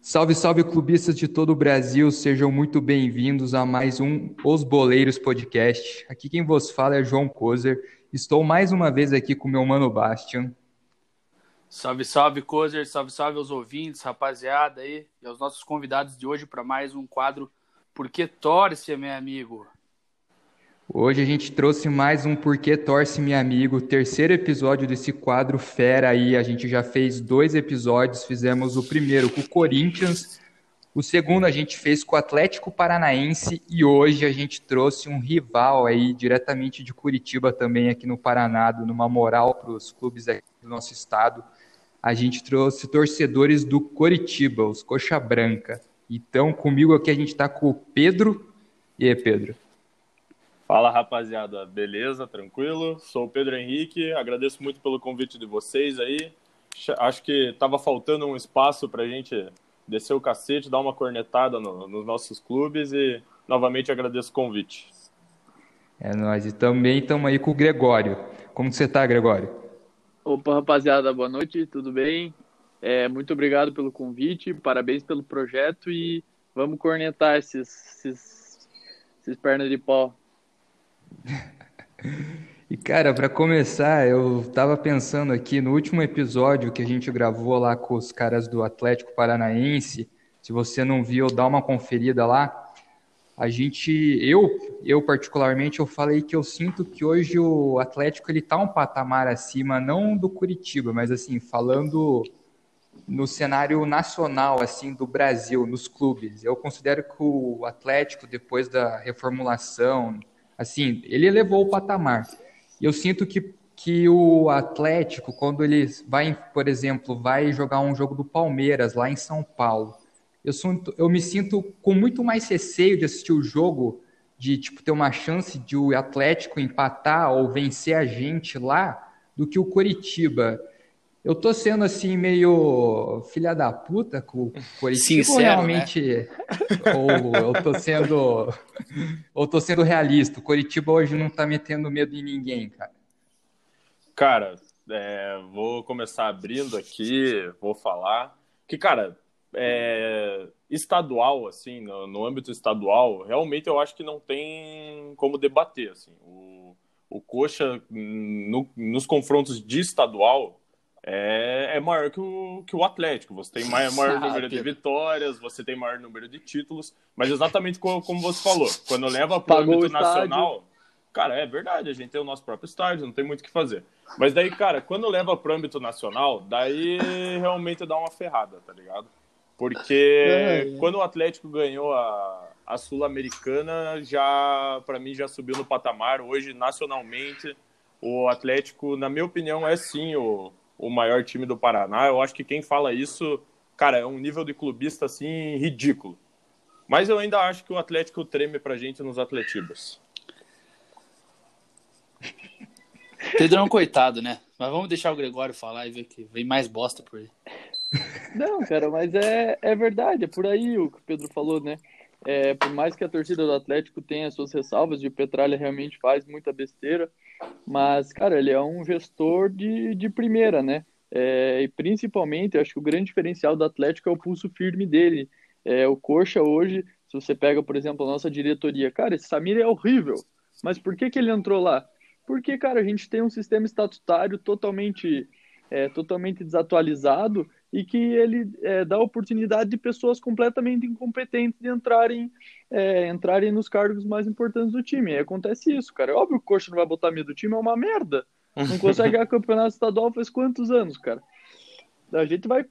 Salve, salve, clubistas de todo o Brasil, sejam muito bem-vindos a mais um Os Boleiros Podcast. Aqui quem vos fala é João Kozer. Estou mais uma vez aqui com meu mano Bastian. Salve, salve, Kozer, salve, salve aos ouvintes, rapaziada aí, e aos nossos convidados de hoje para mais um quadro Porque Torce, meu amigo. Hoje a gente trouxe mais um Porquê Torce, meu amigo, terceiro episódio desse quadro fera aí. A gente já fez dois episódios, fizemos o primeiro com o Corinthians, o segundo a gente fez com o Atlético Paranaense e hoje a gente trouxe um rival aí diretamente de Curitiba também aqui no Paraná, numa moral para os clubes do nosso estado. A gente trouxe torcedores do Coritiba, os Coxa Branca. Então comigo aqui a gente está com o Pedro. E aí, Pedro? Fala rapaziada, beleza? Tranquilo? Sou o Pedro Henrique, agradeço muito pelo convite de vocês aí. Acho que estava faltando um espaço para a gente descer o cacete, dar uma cornetada no, nos nossos clubes e novamente agradeço o convite. É nóis. E também estamos aí com o Gregório. Como você está, Gregório? Opa, rapaziada, boa noite, tudo bem? É, muito obrigado pelo convite, parabéns pelo projeto e vamos cornetar esses, esses, esses pernas de pau. E cara, para começar, eu tava pensando aqui no último episódio que a gente gravou lá com os caras do Atlético Paranaense. Se você não viu, dá uma conferida lá. A gente, eu, eu particularmente, eu falei que eu sinto que hoje o Atlético ele tá um patamar acima, não do Curitiba, mas assim, falando no cenário nacional, assim, do Brasil, nos clubes. Eu considero que o Atlético, depois da reformulação, Assim, ele elevou o patamar. Eu sinto que, que o Atlético, quando ele vai, por exemplo, vai jogar um jogo do Palmeiras lá em São Paulo, eu, sinto, eu me sinto com muito mais receio de assistir o jogo, de tipo ter uma chance de o Atlético empatar ou vencer a gente lá, do que o Coritiba. Eu tô sendo assim meio filha da puta com o Coritiba Sincero, realmente né? ou eu tô sendo ou tô sendo realista. O Coritiba hoje não tá metendo medo em ninguém, cara. Cara, é, vou começar abrindo aqui, vou falar que, cara, é, estadual, assim, no, no, âmbito estadual, realmente eu acho que não tem como debater, assim. O, o Coxa, no, nos confrontos de estadual, é, é maior que o, que o Atlético. Você tem maior, maior número de vitórias, você tem maior número de títulos, mas exatamente como, como você falou, quando leva para o âmbito nacional. Cara, é verdade, a gente tem o nosso próprio estádio, não tem muito o que fazer. Mas daí, cara, quando leva para o âmbito nacional, daí realmente dá uma ferrada, tá ligado? Porque é, é. quando o Atlético ganhou a, a Sul-Americana, já, para mim, já subiu no patamar. Hoje, nacionalmente, o Atlético, na minha opinião, é sim o, o maior time do Paraná. Eu acho que quem fala isso, cara, é um nível de clubista assim ridículo. Mas eu ainda acho que o Atlético treme pra gente nos Atletibas. Pedro é um coitado, né? Mas vamos deixar o Gregório falar e ver que vem mais bosta por aí. Não, cara, mas é, é verdade, é por aí o que o Pedro falou, né? É, por mais que a torcida do Atlético tenha suas ressalvas, e o Petralha realmente faz muita besteira, mas, cara, ele é um gestor de, de primeira, né? É, e principalmente, eu acho que o grande diferencial do Atlético é o pulso firme dele. É, o Coxa hoje, se você pega, por exemplo, a nossa diretoria, cara, esse Samir é horrível, mas por que, que ele entrou lá? Porque, cara, a gente tem um sistema estatutário totalmente, é, totalmente desatualizado e que ele é, dá oportunidade de pessoas completamente incompetentes de entrarem, é, entrarem nos cargos mais importantes do time. E acontece isso, cara. É óbvio que o Coxa não vai botar medo do time, é uma merda. Não consegue ganhar campeonato estadual faz quantos anos, cara? A gente vai,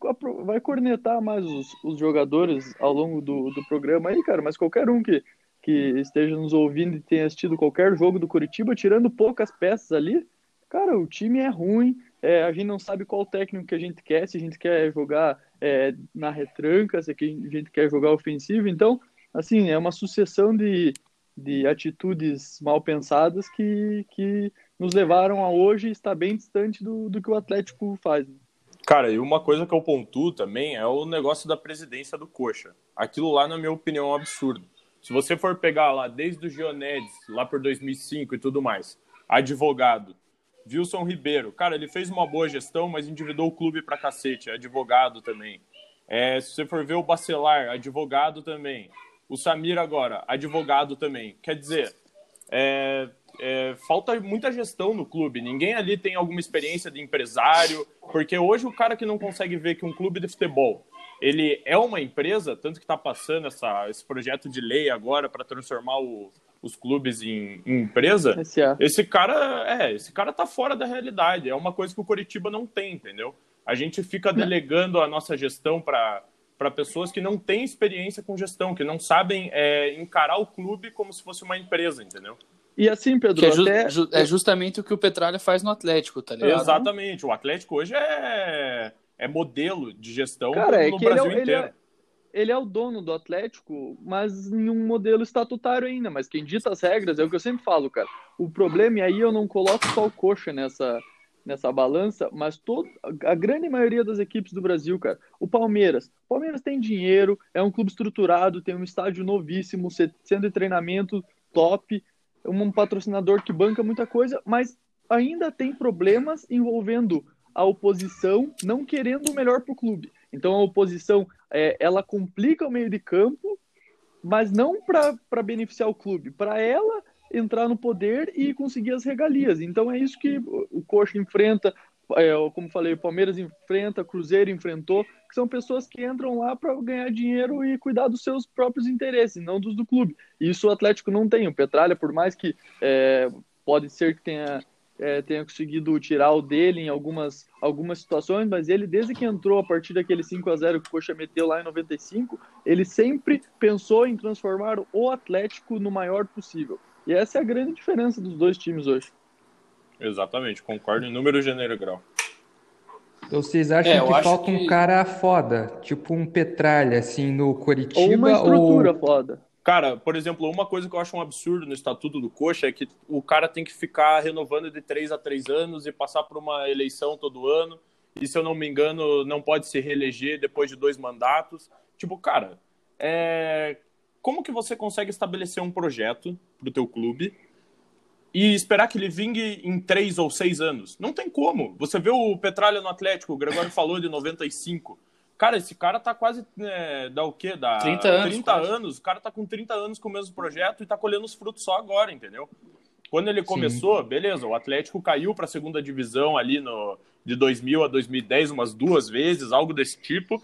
vai cornetar mais os, os jogadores ao longo do, do programa aí, cara, mas qualquer um que, que esteja nos ouvindo e tenha assistido qualquer jogo do Curitiba, tirando poucas peças ali, cara, o time é ruim, é, a gente não sabe qual técnico que a gente quer, se a gente quer jogar é, na retranca, se a gente quer jogar ofensivo. Então, assim, é uma sucessão de, de atitudes mal pensadas que, que nos levaram a hoje estar bem distante do, do que o Atlético faz. Cara, e uma coisa que eu pontuo também é o negócio da presidência do Coxa. Aquilo lá, na minha opinião, é um absurdo. Se você for pegar lá desde o Gionedes, lá por 2005 e tudo mais, advogado, Wilson Ribeiro, cara, ele fez uma boa gestão, mas endividou o clube pra cacete, advogado também. É, se você for ver o Bacelar, advogado também. O Samir agora, advogado também. Quer dizer, é, é, falta muita gestão no clube. Ninguém ali tem alguma experiência de empresário, porque hoje o cara que não consegue ver que um clube de futebol ele é uma empresa, tanto que está passando essa, esse projeto de lei agora para transformar o, os clubes em, em empresa. Esse, é. esse cara é, esse cara tá fora da realidade. É uma coisa que o Coritiba não tem, entendeu? A gente fica delegando a nossa gestão para para pessoas que não têm experiência com gestão, que não sabem é, encarar o clube como se fosse uma empresa, entendeu? E assim, Pedro, é, ju até... ju é, justamente o que o Petralha faz no Atlético, tá ligado? Exatamente. O Atlético hoje é, é modelo de gestão Cara, no, é Brasil ele é, inteiro. Ele é, ele é o dono do Atlético, mas em um modelo estatutário ainda. Mas quem dita as regras é o que eu sempre falo, cara. O problema, e aí eu não coloco só o coxa nessa, nessa balança, mas todo, a grande maioria das equipes do Brasil, cara. O Palmeiras. O Palmeiras tem dinheiro, é um clube estruturado, tem um estádio novíssimo, sendo de treinamento top um patrocinador que banca muita coisa, mas ainda tem problemas envolvendo a oposição não querendo o melhor para o clube. Então a oposição é, ela complica o meio de campo, mas não para beneficiar o clube, para ela entrar no poder e conseguir as regalias. Então é isso que o Coxa enfrenta, é, como falei, o Palmeiras enfrenta, Cruzeiro enfrentou, que são pessoas que entram lá para ganhar dinheiro e cuidar dos seus próprios interesses, não dos do clube. E isso o Atlético não tem. O Petralha, por mais que é, pode ser que tenha, é, tenha conseguido tirar o dele em algumas, algumas situações, mas ele, desde que entrou a partir daquele 5 a 0 que o Coxa meteu lá em 95, ele sempre pensou em transformar o Atlético no maior possível. E essa é a grande diferença dos dois times hoje. Exatamente, concordo em número, gênero e grau. Então vocês acham é, que falta que... um cara foda, tipo um Petralha, assim, no Coritiba? Ou uma estrutura ou... foda. Cara, por exemplo, uma coisa que eu acho um absurdo no Estatuto do Coxa é que o cara tem que ficar renovando de três a três anos e passar por uma eleição todo ano. E se eu não me engano, não pode se reeleger depois de dois mandatos. Tipo, cara, é... como que você consegue estabelecer um projeto pro teu clube e esperar que ele vingue em três ou seis anos. Não tem como. Você vê o Petralha no Atlético, o Gregório falou de 95. Cara, esse cara tá quase. É, dá o quê? Dá 30 anos. 30 anos. O cara tá com 30 anos com o mesmo projeto e tá colhendo os frutos só agora, entendeu? Quando ele começou, Sim. beleza, o Atlético caiu para a segunda divisão ali no, de 2000 a 2010 umas duas vezes, algo desse tipo.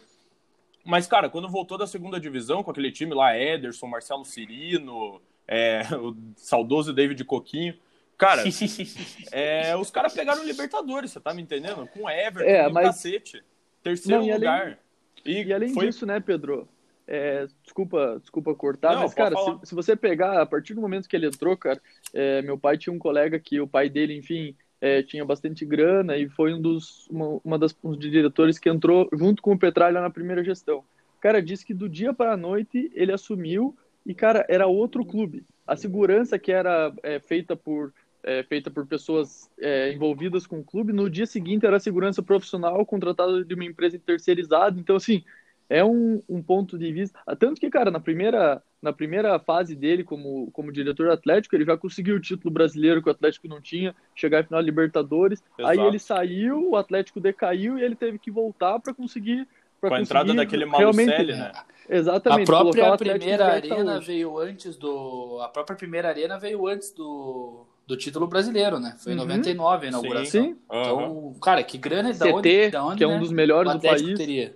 Mas, cara, quando voltou da segunda divisão com aquele time lá, Ederson, Marcelo Cirino, é, o saudoso David Coquinho. Cara, é, os caras pegaram o Libertadores, você tá me entendendo? Com Everton, é, mas... cacete. Terceiro Não, e lugar. Além... E, e além foi... disso, né, Pedro? É, desculpa, desculpa cortar, Não, mas, cara, se, se, você pegar, a partir do momento que ele entrou, cara, é, meu pai tinha um colega que o pai dele, enfim, é, tinha bastante grana e foi um dos, uma, uma das um dos diretores que entrou junto com o Petralha na primeira gestão. Cara, disse que do dia para a noite ele assumiu e, cara, era outro clube. A segurança que era é, feita por é, feita por pessoas é, envolvidas com o clube, no dia seguinte era segurança profissional contratada de uma empresa terceirizada. Então, assim, é um, um, ponto de vista. Tanto que, cara, na primeira, na primeira fase dele como, como diretor atlético, ele já conseguiu o título brasileiro que o Atlético não tinha, chegar à final Libertadores. Exato. Aí ele saiu, o Atlético decaiu e ele teve que voltar para conseguir. Com a entrada daquele Malucelli, né? Exatamente. A própria primeira arena veio antes do. A própria primeira arena veio antes do, do título brasileiro, né? Foi em uhum. 99 a inauguração. Sim. Então, uhum. cara, que grana é da onde, da onde, que é um né? dos melhores do país. teria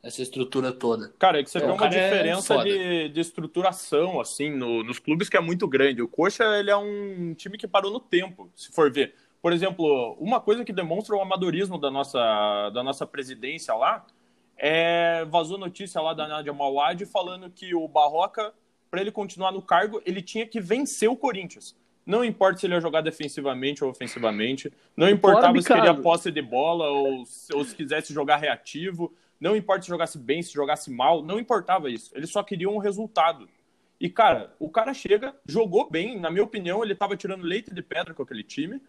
essa estrutura toda. Cara, é que você é, tem uma é diferença é de, de estruturação, assim, no, nos clubes que é muito grande. O Coxa, ele é um time que parou no tempo, se for ver. Por exemplo, uma coisa que demonstra o amadorismo da nossa, da nossa presidência lá é, vazou notícia lá da Nádia Mawad falando que o Barroca, para ele continuar no cargo, ele tinha que vencer o Corinthians. Não importa se ele ia jogar defensivamente ou ofensivamente, não importava se queria posse de bola ou, ou se quisesse jogar reativo, não importa se jogasse bem, se jogasse mal, não importava isso. Ele só queria um resultado. E, cara, o cara chega, jogou bem, na minha opinião, ele estava tirando leite de pedra com aquele time,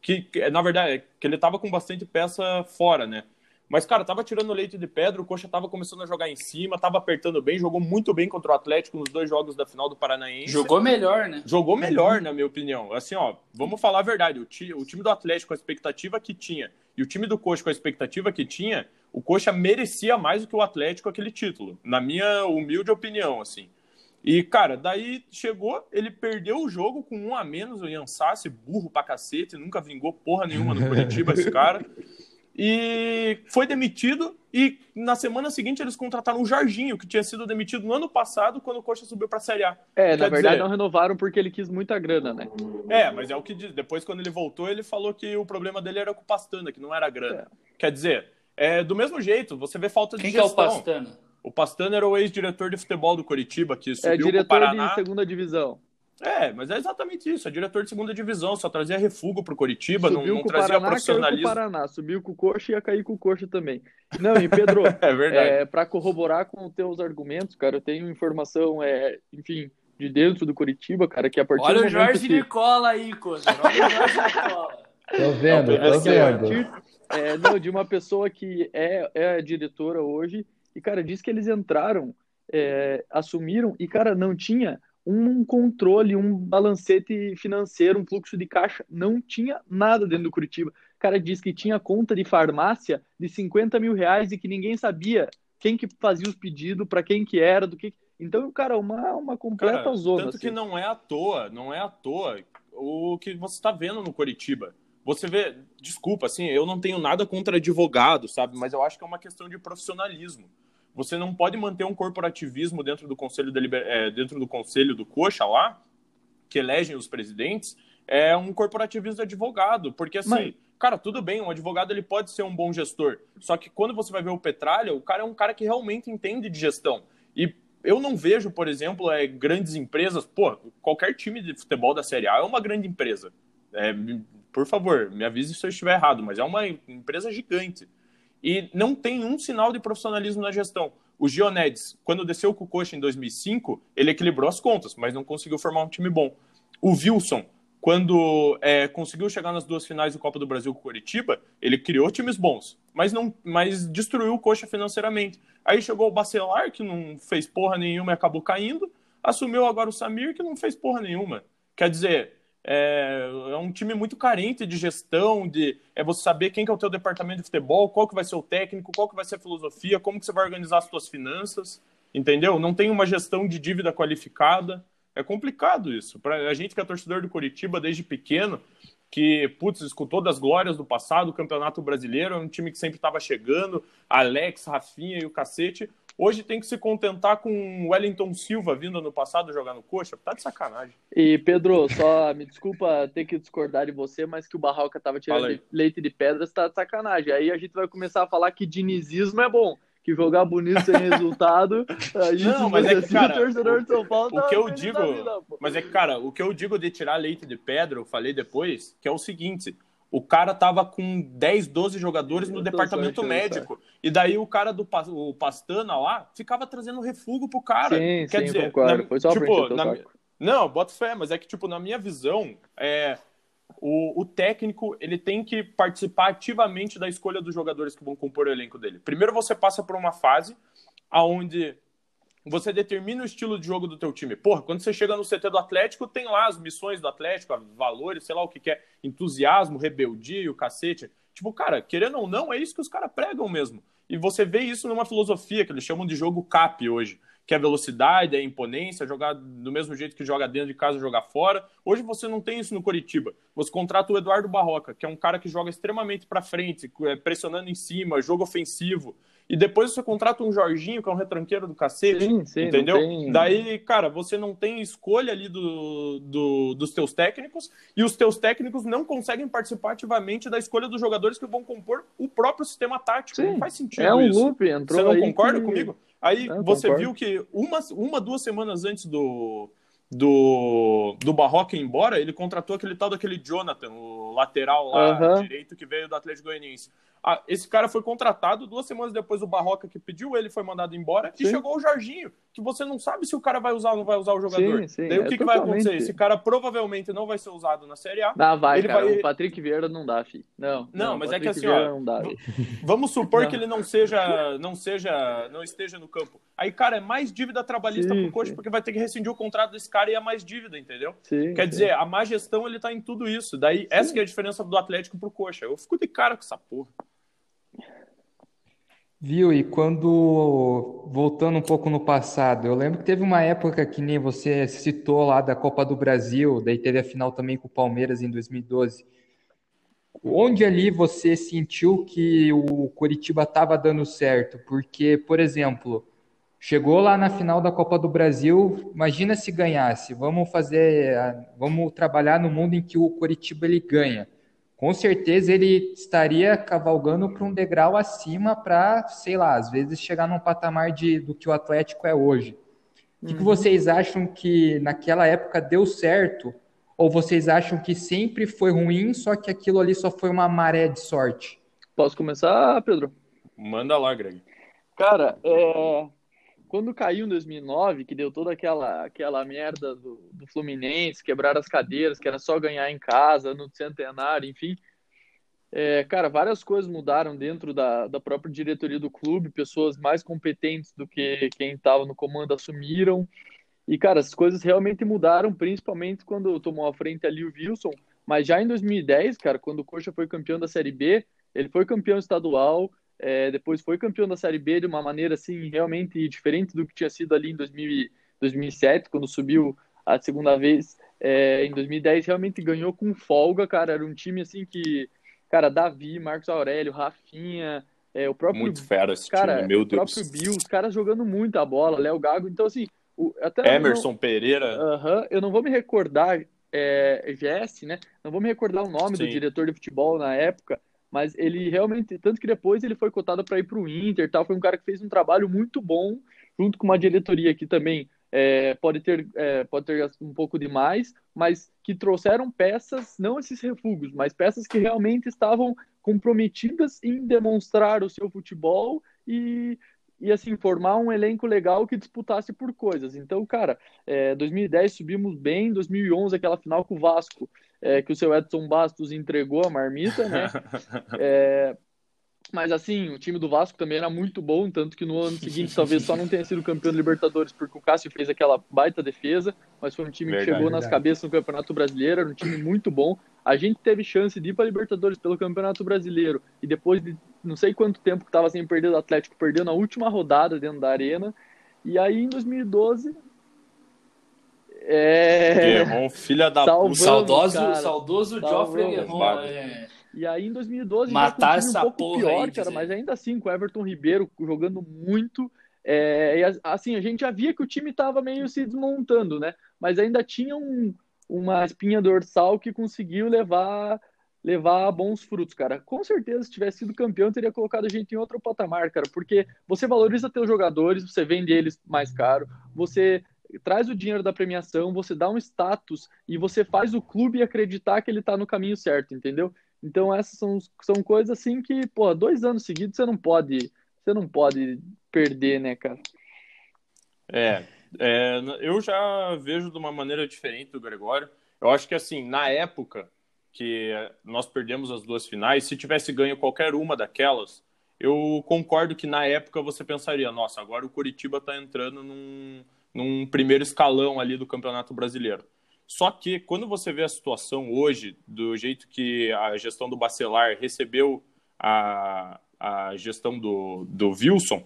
que, na verdade, que ele estava com bastante peça fora, né? Mas, cara, tava tirando leite de pedra, o Coxa tava começando a jogar em cima, tava apertando bem, jogou muito bem contra o Atlético nos dois jogos da final do Paranaense. Jogou melhor, né? Jogou melhor, na minha opinião. Assim, ó, vamos falar a verdade. O, ti, o time do Atlético, a expectativa que tinha, e o time do Coxa com a expectativa que tinha, o Coxa merecia mais do que o Atlético aquele título, na minha humilde opinião, assim. E, cara, daí chegou, ele perdeu o jogo com um a menos, o Ian Sassi, burro pra cacete, nunca vingou porra nenhuma no Curitiba, esse cara. E foi demitido, e na semana seguinte eles contrataram o Jorginho, que tinha sido demitido no ano passado, quando o Coxa subiu pra Série A. É, Quer na verdade dizer... não renovaram porque ele quis muita grana, né? É, mas é o que diz. Depois, quando ele voltou, ele falou que o problema dele era com o Pastana, que não era grana. É. Quer dizer, é, do mesmo jeito, você vê falta de Quem gestão. Quem é o Pastana? O Pastana era o ex-diretor de futebol do Coritiba, que subiu é diretor pro Paraná. de segunda divisão. É, mas é exatamente isso. É diretor de segunda divisão, só trazia refúgio pro Coritiba, subiu não, não trazia Paraná, profissionalismo. Caiu com o Paraná, subiu com o Coxa e ia cair com o Coxa também. Não, e Pedro, é verdade. É, para corroborar com os teus argumentos, cara, eu tenho informação, é, enfim, de dentro do Coritiba, cara, que a partir Olha do o Jorge que... Nicola aí, Coisa. Olha o Jorge Nicola. Tô vendo, tô vendo. É, não, de uma pessoa que é, é diretora hoje, e, cara, diz que eles entraram, é, assumiram, e, cara, não tinha um controle, um balancete financeiro, um fluxo de caixa. Não tinha nada dentro do Curitiba. O cara disse que tinha conta de farmácia de 50 mil reais e que ninguém sabia quem que fazia os pedidos, para quem que era, do que. Então, cara, uma, uma completa cara, zona. Tanto assim. que não é à toa, não é à toa o que você está vendo no Curitiba. Você vê, desculpa, assim, eu não tenho nada contra advogado, sabe? Mas eu acho que é uma questão de profissionalismo. Você não pode manter um corporativismo dentro do conselho, é, dentro do conselho do Coxa lá, que elegem os presidentes, é um corporativismo de advogado, porque assim, Mas... cara, tudo bem, um advogado ele pode ser um bom gestor, só que quando você vai ver o Petralha, o cara é um cara que realmente entende de gestão. E eu não vejo, por exemplo, é, grandes empresas, pô, qualquer time de futebol da Série A é uma grande empresa. É, por favor, me avise se eu estiver errado, mas é uma empresa gigante e não tem um sinal de profissionalismo na gestão. O Gionedes, quando desceu com o Coxa em 2005, ele equilibrou as contas, mas não conseguiu formar um time bom. O Wilson, quando é, conseguiu chegar nas duas finais do Copa do Brasil com o Coritiba, ele criou times bons, mas não, mas destruiu o Coxa financeiramente. Aí chegou o Bacelar, que não fez porra nenhuma e acabou caindo, assumiu agora o Samir, que não fez porra nenhuma. Quer dizer, é, é, um time muito carente de gestão, de é você saber quem que é o teu departamento de futebol, qual que vai ser o técnico, qual que vai ser a filosofia, como que você vai organizar as suas finanças, entendeu? Não tem uma gestão de dívida qualificada. É complicado isso. Para a gente que é torcedor do Curitiba desde pequeno, que, putz, escutou das glórias do passado, o Campeonato Brasileiro, é um time que sempre estava chegando, Alex, Rafinha e o cacete. Hoje tem que se contentar com o Wellington Silva vindo no passado jogar no coxa. Tá de sacanagem. E, Pedro, só me desculpa ter que discordar de você, mas que o Barroca tava tirando leite de pedras tá de sacanagem. Aí a gente vai começar a falar que dinizismo é bom. Que jogar bonito sem resultado. não, mas é que, cara, o torcedor de São Paulo o, o que eu digo, vida, mas é que, cara, o que eu digo de tirar leite de pedra, eu falei depois, que é o seguinte: o cara tava com 10, 12 jogadores no departamento médico. E daí o cara do o Pastana lá ficava trazendo refúgio pro cara. Sim, Quer sim, dizer, concordo. Na, Foi só tipo, na, Não, bota fé, mas é que, tipo, na minha visão, é, o, o, técnico ele tem que participar ativamente da escolha dos jogadores que vão compor o elenco dele. Primeiro você passa por uma fase aonde você determina o estilo de jogo do teu time. Porra, quando você chega no CT do Atlético, tem lá as missões do Atlético, valores, sei lá o que, que é, entusiasmo, rebeldia, o cacete. Tipo, cara, querendo ou não, é isso que os caras pregam mesmo. E você vê isso numa filosofia que eles chamam de jogo CAP hoje, que é velocidade, é imponência, jogar do mesmo jeito que joga dentro de casa, jogar fora. Hoje você não tem isso no Coritiba. Você contrata o Eduardo Barroca, que é um cara que joga extremamente para frente, é, pressionando em cima, jogo ofensivo. E depois você contrata um Jorginho, que é um retranqueiro do cacete. Sim, sim, entendeu? Tem... Daí, cara, você não tem escolha ali do, do, dos teus técnicos e os teus técnicos não conseguem participar ativamente da escolha dos jogadores que vão compor o próprio sistema tático. Sim, não faz sentido é um isso. Loop, entrou você não concorda que... comigo? Aí você concordo. viu que uma, uma, duas semanas antes do, do, do Barroca ir embora, ele contratou aquele tal daquele Jonathan, o lateral lá uhum. direito que veio do Atlético Goianiense. Ah, esse cara foi contratado, duas semanas depois o Barroca que pediu, ele foi mandado embora sim. e chegou o Jorginho, que você não sabe se o cara vai usar ou não vai usar o jogador. Sim, sim, Daí o que, é que vai acontecer? Esse cara provavelmente não vai ser usado na Série A. Não, vai, ele cara, vai... o Patrick Vieira não dá, filho. Não, não, não mas é que assim, ó, dá, vamos supor não. que ele não seja, não seja, não esteja no campo. Aí, cara, é mais dívida trabalhista pro coach, porque vai ter que rescindir o contrato desse cara e é mais dívida, entendeu? Quer dizer, a má gestão ele tá em tudo isso. Daí, essa que é a diferença do Atlético pro coxa. Eu fico de cara com essa porra. Viu? E quando, voltando um pouco no passado, eu lembro que teve uma época que nem você citou lá da Copa do Brasil, daí teve a final também com o Palmeiras em 2012. Onde ali você sentiu que o Coritiba estava dando certo? Porque, por exemplo, chegou lá na final da Copa do Brasil, imagina se ganhasse. Vamos fazer, vamos trabalhar no mundo em que o Coritiba ele ganha com certeza ele estaria cavalgando para um degrau acima para, sei lá, às vezes chegar num patamar de, do que o Atlético é hoje. O que, uhum. que vocês acham que naquela época deu certo? Ou vocês acham que sempre foi ruim, só que aquilo ali só foi uma maré de sorte? Posso começar, Pedro? Manda lá, Greg. Cara, é quando caiu em 2009, que deu toda aquela, aquela merda do, do Fluminense, quebrar as cadeiras, que era só ganhar em casa, no centenário, enfim. É, cara, várias coisas mudaram dentro da, da própria diretoria do clube, pessoas mais competentes do que quem estava no comando assumiram. E, cara, as coisas realmente mudaram, principalmente quando tomou a frente ali o Wilson. Mas já em 2010, cara, quando o Coxa foi campeão da Série B, ele foi campeão estadual, é, depois foi campeão da Série B de uma maneira assim realmente diferente do que tinha sido ali em 2000, 2007, quando subiu a segunda vez. É, em 2010 realmente ganhou com folga, cara. Era um time assim que, cara, Davi, Marcos Aurélio, Rafinha, é, o próprio. Muito fera esse cara, time, meu Deus. O próprio Bill, os caras jogando muita bola, Léo Gago. Então, assim. O, até Emerson não, Pereira. Uh -huh, eu não vou me recordar. É, Jesse, né? Não vou me recordar o nome Sim. do diretor de futebol na época, mas ele realmente, tanto que depois ele foi cotado para ir para o Inter, tal, foi um cara que fez um trabalho muito bom, junto com uma diretoria que também é, pode ter é, pode ter um pouco de mais, mas que trouxeram peças, não esses refugos, mas peças que realmente estavam comprometidas em demonstrar o seu futebol e e assim formar um elenco legal que disputasse por coisas. Então, cara, é, 2010 subimos bem, 2011 aquela final com o Vasco, é, que o seu Edson Bastos entregou a marmita, né? É, mas assim, o time do Vasco também era muito bom, tanto que no ano seguinte talvez só não tenha sido campeão da Libertadores porque o Cássio fez aquela baita defesa, mas foi um time verdade, que chegou verdade. nas cabeças no Campeonato Brasileiro, era um time muito bom. A gente teve chance de ir para Libertadores pelo Campeonato Brasileiro e depois de não sei quanto tempo que estava sem perder do Atlético, perdeu na última rodada dentro da arena. E aí em 2012 é... Guerron, filha da puta. Saudoso, cara. saudoso Geoffrey Guerron. É... E aí em 2012 matar essa um porra pior, aí, cara, mas ainda assim com o Everton Ribeiro jogando muito, é, e assim, a gente já via que o time estava meio se desmontando, né? Mas ainda tinha um, uma espinha dorsal que conseguiu levar levar bons frutos, cara. Com certeza, se tivesse sido campeão, teria colocado a gente em outro patamar, cara, porque você valoriza teus jogadores, você vende eles mais caro, você traz o dinheiro da premiação, você dá um status e você faz o clube acreditar que ele tá no caminho certo, entendeu? Então essas são, são coisas assim que, pô, dois anos seguidos você não pode, você não pode perder, né, cara? É, é, eu já vejo de uma maneira diferente do Gregório. Eu acho que assim, na época que nós perdemos as duas finais, se tivesse ganho qualquer uma daquelas, eu concordo que na época você pensaria, nossa, agora o Curitiba está entrando num, num primeiro escalão ali do Campeonato Brasileiro. Só que quando você vê a situação hoje, do jeito que a gestão do Bacelar recebeu a, a gestão do, do Wilson,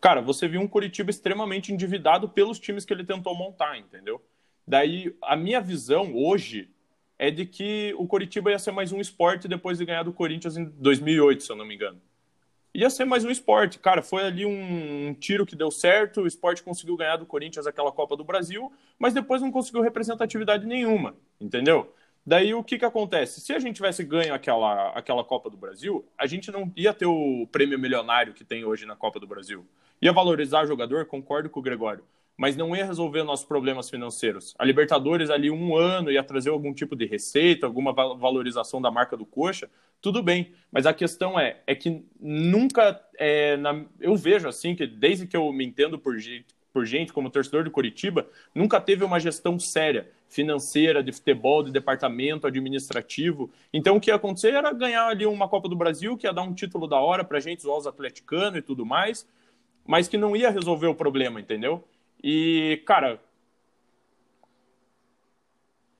cara, você viu um Curitiba extremamente endividado pelos times que ele tentou montar, entendeu? Daí, a minha visão hoje é de que o Curitiba ia ser mais um esporte depois de ganhar do Corinthians em 2008, se eu não me engano ia ser mais um esporte. Cara, foi ali um tiro que deu certo, o esporte conseguiu ganhar do Corinthians aquela Copa do Brasil, mas depois não conseguiu representatividade nenhuma, entendeu? Daí o que que acontece? Se a gente tivesse ganho aquela, aquela Copa do Brasil, a gente não ia ter o prêmio milionário que tem hoje na Copa do Brasil. Ia valorizar o jogador, concordo com o Gregório. Mas não ia resolver nossos problemas financeiros. A Libertadores ali um ano ia trazer algum tipo de receita, alguma valorização da marca do Coxa, tudo bem. Mas a questão é, é que nunca, é, na, eu vejo assim que desde que eu me entendo por gente, por gente como torcedor do Curitiba, nunca teve uma gestão séria financeira, de futebol, de departamento administrativo. Então o que ia acontecer era ganhar ali uma Copa do Brasil, que ia dar um título da hora para gente, os atleticanos e tudo mais, mas que não ia resolver o problema, entendeu? E, cara.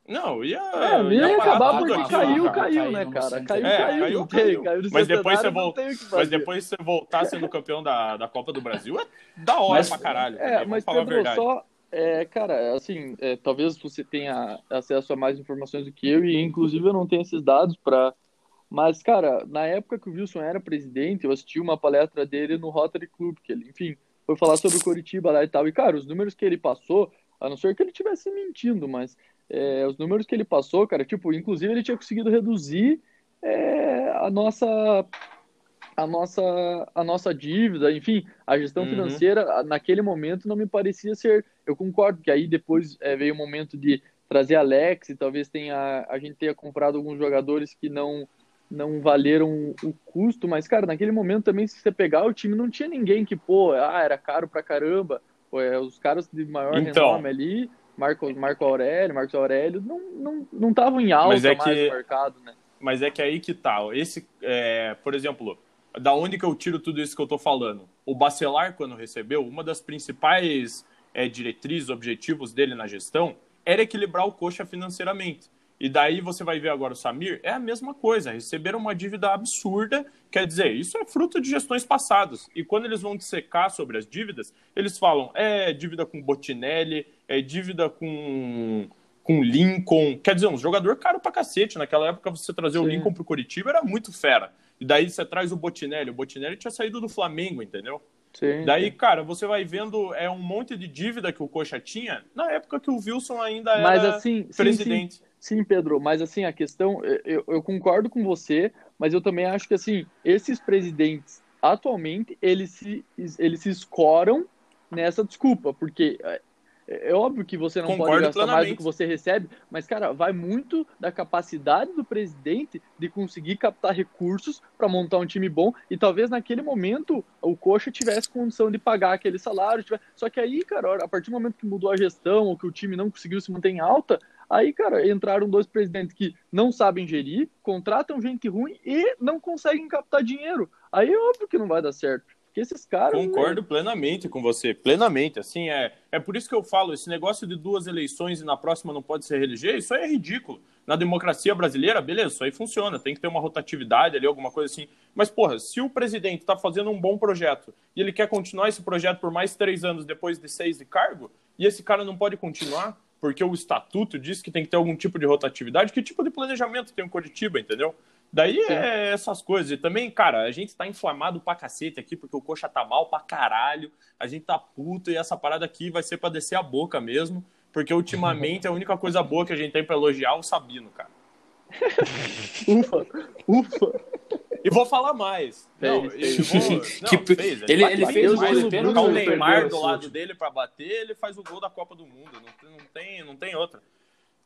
Não, ia. É, ia, ia acabar porque aqui, caiu, cara. caiu, né, cara? Caiu, é, caiu. caiu, caiu. caiu mas, depois você volta, mas depois você voltar sendo campeão da, da Copa do Brasil é da hora mas, pra caralho. É, também, mas falar Pedro, a verdade. só. É, cara, assim, é, talvez você tenha acesso a mais informações do que eu, e inclusive eu não tenho esses dados para. Mas, cara, na época que o Wilson era presidente, eu assisti uma palestra dele no Rotary Club, que ele, enfim, foi falar sobre o Coritiba lá e tal. E, cara, os números que ele passou, a não ser que ele estivesse mentindo, mas é, os números que ele passou, cara, tipo, inclusive ele tinha conseguido reduzir é, a nossa a nossa a nossa dívida, enfim, a gestão uhum. financeira naquele momento não me parecia ser. Eu concordo que aí depois é, veio o momento de trazer Alex e talvez tenha a gente tenha comprado alguns jogadores que não não valeram o custo, mas, cara, naquele momento também, se você pegar o time, não tinha ninguém que, pô, ah, era caro pra caramba. Pô, é, os caras de maior então, renome ali, Marco, Marco Aurélio, Marcos Aurélio, não estavam não, não em alta é mais que, no mercado, né? Mas é que aí que tá. Esse, é, por exemplo, da onde que eu tiro tudo isso que eu tô falando? O Bacelar, quando recebeu, uma das principais é, diretrizes, objetivos dele na gestão, era equilibrar o coxa financeiramente. E daí você vai ver agora o Samir, é a mesma coisa, receberam uma dívida absurda, quer dizer, isso é fruto de gestões passadas. E quando eles vão dissecar sobre as dívidas, eles falam, é dívida com Botinelli, é dívida com com Lincoln, quer dizer, um jogador caro pra cacete. Naquela época você trazer Sim. o Lincoln pro Curitiba era muito fera. E daí você traz o Botinelli, o Botinelli tinha saído do Flamengo, entendeu? Sim, Daí, sim. cara, você vai vendo é um monte de dívida que o Coxa tinha na época que o Wilson ainda era Mas, assim, presidente. Sim, Sim, Pedro, mas assim, a questão, eu, eu, concordo com você, mas eu também acho que assim, esses presidentes atualmente, eles se, eles se escoram nessa desculpa, porque é, é óbvio que você não Concordo pode gastar mais do que você recebe, mas, cara, vai muito da capacidade do presidente de conseguir captar recursos para montar um time bom e talvez naquele momento o Coxa tivesse condição de pagar aquele salário. Tivesse... Só que aí, cara, a partir do momento que mudou a gestão ou que o time não conseguiu se manter em alta, Aí, cara, entraram dois presidentes que não sabem gerir, contratam gente ruim e não conseguem captar dinheiro. Aí é óbvio que não vai dar certo. Porque esses caras. Concordo né? plenamente com você, plenamente. Assim, é, é por isso que eu falo: esse negócio de duas eleições e na próxima não pode ser reeleger, isso aí é ridículo. Na democracia brasileira, beleza, isso aí funciona, tem que ter uma rotatividade ali, alguma coisa assim. Mas, porra, se o presidente está fazendo um bom projeto e ele quer continuar esse projeto por mais três anos depois de seis de cargo, e esse cara não pode continuar, porque o estatuto diz que tem que ter algum tipo de rotatividade. Que tipo de planejamento tem o Curitiba, entendeu? Daí Sim. é essas coisas. E também, cara, a gente tá inflamado pra cacete aqui, porque o coxa tá mal pra caralho. A gente tá puto e essa parada aqui vai ser pra descer a boca mesmo. Porque ultimamente a única coisa boa que a gente tem pra elogiar é o Sabino, cara. ufa, ufa. E vou falar mais. Não, ele, vou... não, que... fez. Ele, ele, ele fez o gol pênalti. o Neymar do lado dele para bater, ele faz o gol da Copa do Mundo. Não, não, tem, não tem outra.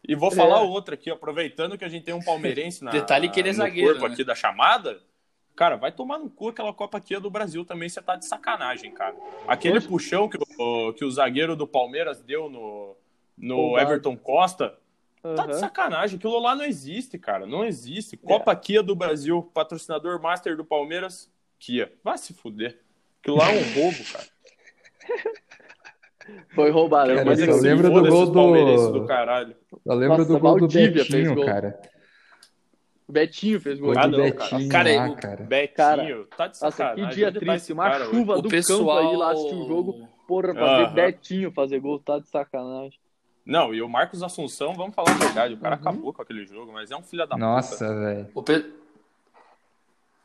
E vou falar é. outra aqui, aproveitando que a gente tem um palmeirense na, Detalhe que ele é zagueiro, corpo né? aqui da chamada. Cara, vai tomar no cu aquela Copa aqui do Brasil também, você tá de sacanagem, cara. Aquele puxão que o, que o zagueiro do Palmeiras deu no, no Everton Costa, Uhum. Tá de sacanagem. Aquilo lá não existe, cara. Não existe. Copa é. Kia do Brasil, patrocinador master do Palmeiras, Kia. Vai se fuder. Aquilo lá é um roubo, cara. Foi roubado. Cara, mas eu lembro do gol do... do caralho. Eu lembro Nossa, do gol do Betinho, cara. O Betinho fez gol. Ah, não, Betinho, cara. Lá, cara. Betinho, cara, tá de sacanagem. Nossa, que dia triste. Uma cara, chuva do pessoal... campo aí lá assistiu o jogo. Porra, pra ver Betinho fazer gol, tá de sacanagem. Não, e o Marcos Assunção, vamos falar a verdade, o cara uhum. acabou com aquele jogo, mas é um filho da Nossa, velho. O, pe...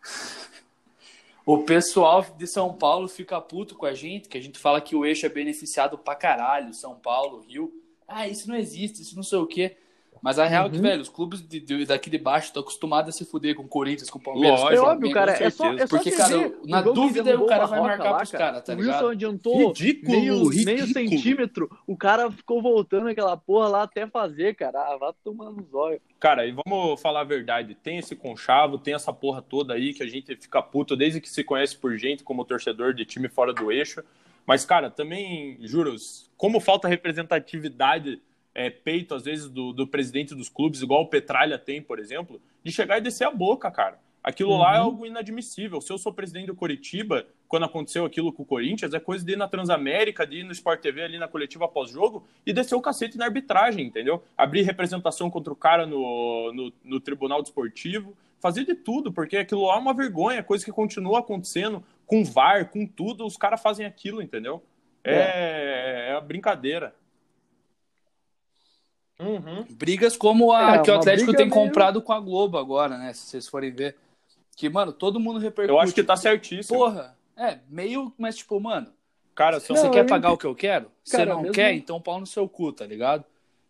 o pessoal de São Paulo fica puto com a gente, que a gente fala que o eixo é beneficiado pra caralho, São Paulo, Rio. Ah, isso não existe, isso não sei o quê. Mas a real uhum. é que, uhum. velho, os clubes de, de, daqui de baixo estão acostumados a se fuder com o Corinthians, com o Palmeiras. Lógico, é óbvio, cara. É só, é só Porque, cara, na dúvida o cara vai marcar lá, pros caras, tá ligado? O Wilson adiantou ridículo, meio, ridículo. meio centímetro, o cara ficou voltando aquela porra lá até fazer, cara. Ah, vai tomar no zóio. Cara, e vamos falar a verdade. Tem esse conchavo, tem essa porra toda aí que a gente fica puto desde que se conhece por gente como torcedor de time fora do eixo. Mas, cara, também, juros, como falta representatividade é, peito, às vezes, do, do presidente dos clubes, igual o Petralha tem, por exemplo, de chegar e descer a boca, cara. Aquilo uhum. lá é uhum. algo inadmissível. Se eu sou presidente do Coritiba, quando aconteceu aquilo com o Corinthians, é coisa de ir na Transamérica, de ir no Sport TV ali na coletiva pós-jogo e descer o cacete na arbitragem, entendeu? Abrir representação contra o cara no, no, no Tribunal Desportivo, fazer de tudo, porque aquilo lá é uma vergonha, coisa que continua acontecendo com VAR, com tudo, os caras fazem aquilo, entendeu? É, é, é brincadeira. Uhum. Brigas como a é, que o Atlético tem meio... comprado com a Globo agora, né? Se vocês forem ver. Que, mano, todo mundo repercute. Eu acho que tá certíssimo. Porra, é, meio, mas tipo, mano. Cara, se você quer pagar o que eu quero, você não mesmo... quer, então pau no seu cu, tá ligado?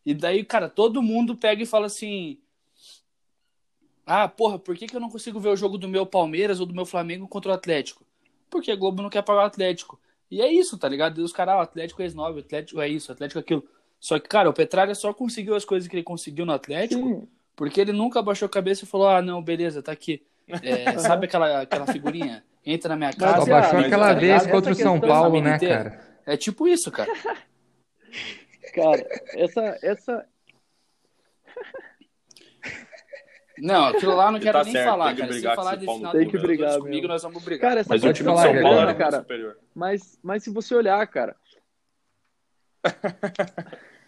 E daí, cara, todo mundo pega e fala assim. Ah, porra, por que, que eu não consigo ver o jogo do meu Palmeiras ou do meu Flamengo contra o Atlético? Porque a Globo não quer pagar o Atlético. E é isso, tá ligado? E os caras, ah, o Atlético é ex-9, o Atlético é isso, o Atlético é aquilo. Só que, cara, o Petralha só conseguiu as coisas que ele conseguiu no Atlético Sim. porque ele nunca abaixou a cabeça e falou: ah, não, beleza, tá aqui. É, sabe aquela, aquela figurinha? Entra na minha casa. Só baixou aquela tá vez contra o São Paulo, né, cara? É tipo isso, cara. cara, essa, essa, Não, aquilo lá não quero tá nem certo, falar, cara. Se falar de final tem que brigar comigo, nós vamos brigar. Cara, essa mas o time de São Paulo cara, superior. Mas, mas se você olhar, cara,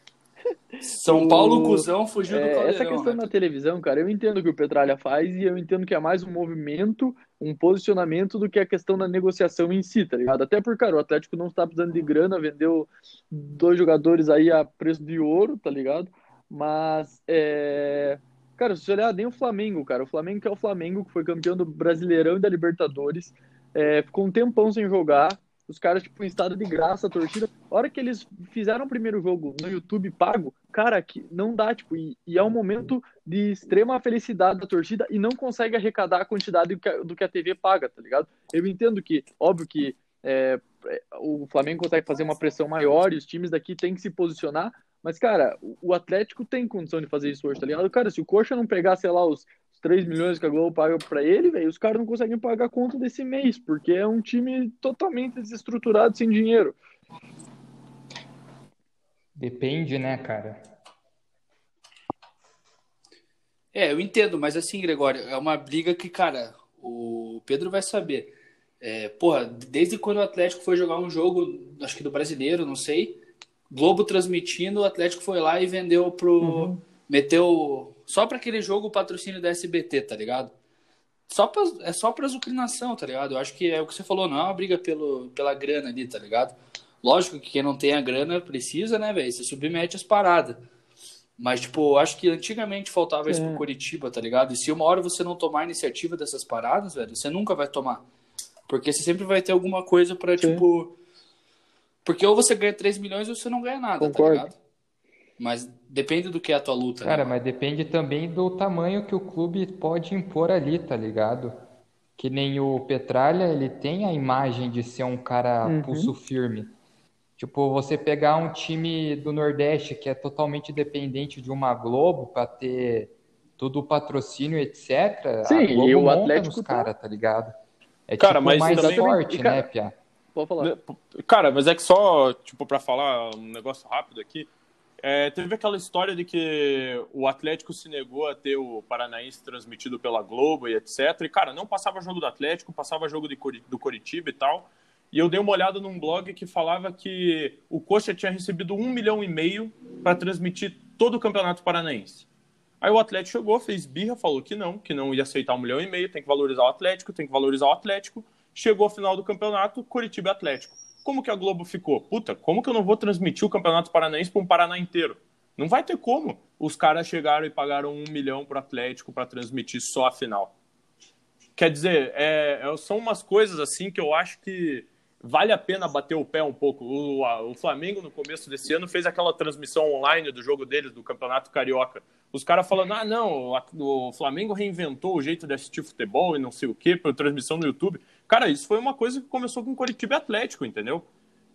São Paulo, o... cuzão, fugiu é, do caldeirão. Essa questão né? na televisão, cara, eu entendo o que o Petralha faz e eu entendo que é mais um movimento, um posicionamento do que a questão da negociação em si, tá ligado? Até porque, cara, o Atlético não está precisando de grana, vendeu dois jogadores aí a preço de ouro, tá ligado? Mas, é... Cara, se você olhar nem o Flamengo, cara, o Flamengo que é o Flamengo, que foi campeão do Brasileirão e da Libertadores, é, ficou um tempão sem jogar, os caras, tipo, em estado de graça, a torcida. A hora que eles fizeram o primeiro jogo no YouTube pago, cara, que não dá, tipo, e, e é um momento de extrema felicidade da torcida e não consegue arrecadar a quantidade do que a, do que a TV paga, tá ligado? Eu entendo que, óbvio que é, é, o Flamengo consegue fazer uma pressão maior e os times daqui têm que se posicionar, mas, cara, o Atlético tem condição de fazer isso hoje, tá ligado? Cara, se o Coxa não pegar, sei lá, os 3 milhões que a Globo paga para ele, velho, os caras não conseguem pagar a conta desse mês, porque é um time totalmente desestruturado, sem dinheiro. Depende, né, cara? É, eu entendo, mas assim, Gregório, é uma briga que, cara, o Pedro vai saber. É, porra, desde quando o Atlético foi jogar um jogo, acho que do brasileiro, não sei, Globo transmitindo, o Atlético foi lá e vendeu pro. Uhum. Meteu só para aquele jogo o patrocínio da SBT, tá ligado? Só pra, é só pra azucrinação, tá ligado? Eu acho que é o que você falou, não é uma briga pelo, pela grana ali, tá ligado? Lógico que quem não tem a grana precisa, né, velho? Você submete as paradas. Mas, tipo, eu acho que antigamente faltava é. isso pro Curitiba, tá ligado? E se uma hora você não tomar iniciativa dessas paradas, velho, você nunca vai tomar. Porque você sempre vai ter alguma coisa pra, Sim. tipo. Porque ou você ganha 3 milhões ou você não ganha nada, tá Concordo. tá ligado? Mas depende do que é a tua luta. Cara, né? mas depende também do tamanho que o clube pode impor ali, tá ligado? Que nem o Petralha, ele tem a imagem de ser um cara uhum. pulso firme. Tipo, você pegar um time do Nordeste que é totalmente dependente de uma Globo para ter todo o patrocínio, etc. Sim, a Globo e o Atlético os cara, tá ligado? É cara, tipo mas mais também... forte, cara, né, Pia? Falar. Cara, mas é que só, tipo, para falar um negócio rápido aqui, é, teve aquela história de que o Atlético se negou a ter o Paranaense transmitido pela Globo e etc. E, cara, não passava jogo do Atlético, passava jogo de, do Coritiba e tal. E eu dei uma olhada num blog que falava que o Coxa tinha recebido um milhão e meio para transmitir todo o Campeonato Paranaense. Aí o Atlético chegou, fez birra, falou que não, que não ia aceitar um milhão e meio, tem que valorizar o Atlético, tem que valorizar o Atlético. Chegou ao final do campeonato, Coritiba e Atlético. Como que a Globo ficou? Puta, como que eu não vou transmitir o Campeonato Paranaense para um Paraná inteiro? Não vai ter como. Os caras chegaram e pagaram um milhão para Atlético para transmitir só a final. Quer dizer, é, é, são umas coisas assim que eu acho que vale a pena bater o pé um pouco. O, a, o, Flamengo, no começo desse ano, fez aquela transmissão online do jogo deles, do Campeonato Carioca. Os caras falando, ah, não, o Flamengo reinventou o jeito de assistir futebol e não sei o quê, por transmissão no YouTube. Cara, isso foi uma coisa que começou com o Coritiba Atlético, entendeu?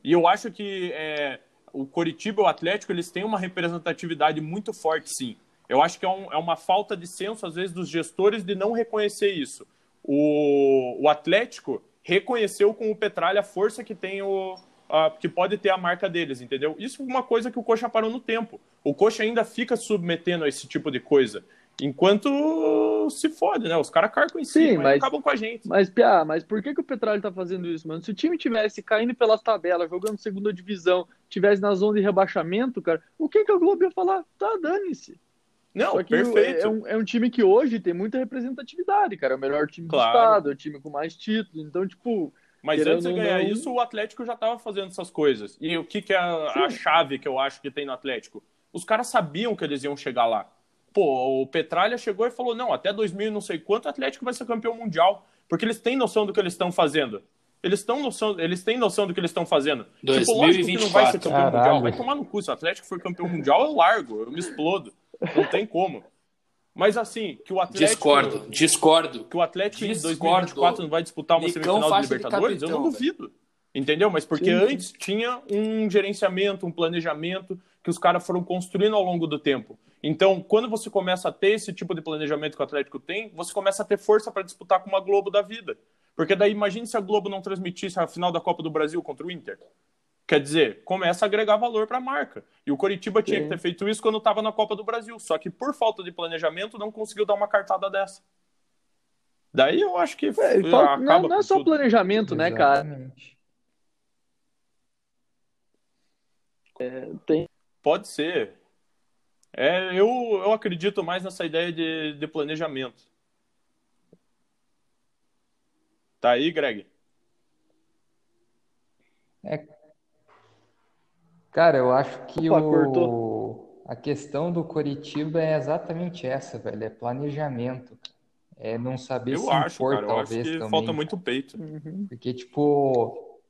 E eu acho que é, o Coritiba e o Atlético, eles têm uma representatividade muito forte, sim. Eu acho que é, um, é uma falta de senso, às vezes, dos gestores de não reconhecer isso. O, o Atlético reconheceu com o Petralha a força que tem o, a, que pode ter a marca deles, entendeu? Isso é uma coisa que o Coxa parou no tempo. O Coxa ainda fica submetendo a esse tipo de coisa. Enquanto se fode, né? Os caras carcam em Sim, cima mas, e acabam com a gente. Mas, Pia, mas por que, que o Petralha tá fazendo isso, mano? Se o time tivesse caindo pelas tabelas, jogando segunda divisão, tivesse na zona de rebaixamento, cara, o que, que a Globo ia falar? Tá, dane-se. Não, perfeito. É um, é um, time que hoje tem muita representatividade, cara. É o melhor time claro. do estado, é o time com mais títulos. Então, tipo. Mas antes de ganhar não... isso, o Atlético já estava fazendo essas coisas. E o que, que é a, a, chave que eu acho que tem no Atlético? Os caras sabiam que eles iam chegar lá. Pô, o Petralha chegou e falou: não, até 2000 não sei quanto, o Atlético vai ser campeão mundial. Porque eles têm noção do que eles estão fazendo. Eles, tão noção, eles têm noção do que eles estão fazendo. 2024. Tipo, lógico que não vai ser campeão Caralho. mundial. Vai tomar no cu. Se o Atlético for campeão mundial, eu largo, eu me explodo. Não tem como. Mas assim, que o Atlético. Discordo, discordo. Que o Atlético discordo. em 2024 não vai disputar uma Nicão semifinal de Libertadores, capitão, eu não duvido. Entendeu? Mas porque Sim. antes tinha um gerenciamento, um planejamento que os caras foram construindo ao longo do tempo. Então, quando você começa a ter esse tipo de planejamento que o Atlético tem, você começa a ter força para disputar com uma Globo da vida. Porque daí imagine se a Globo não transmitisse a final da Copa do Brasil contra o Inter. Quer dizer, começa a agregar valor para a marca. E o Coritiba tinha que ter feito isso quando estava na Copa do Brasil. Só que por falta de planejamento não conseguiu dar uma cartada dessa. Daí eu acho que é, acaba não, não é só tudo. planejamento, né, cara? É, tem... Pode ser. É, eu, eu acredito mais nessa ideia de, de planejamento. Tá aí, Greg? É, Cara, eu acho que Opa, o... a questão do Coritiba é exatamente essa, velho. É planejamento. É não saber eu se acho, impor, cara, eu talvez, acho que também. falta muito peito. Uhum. Porque, tipo.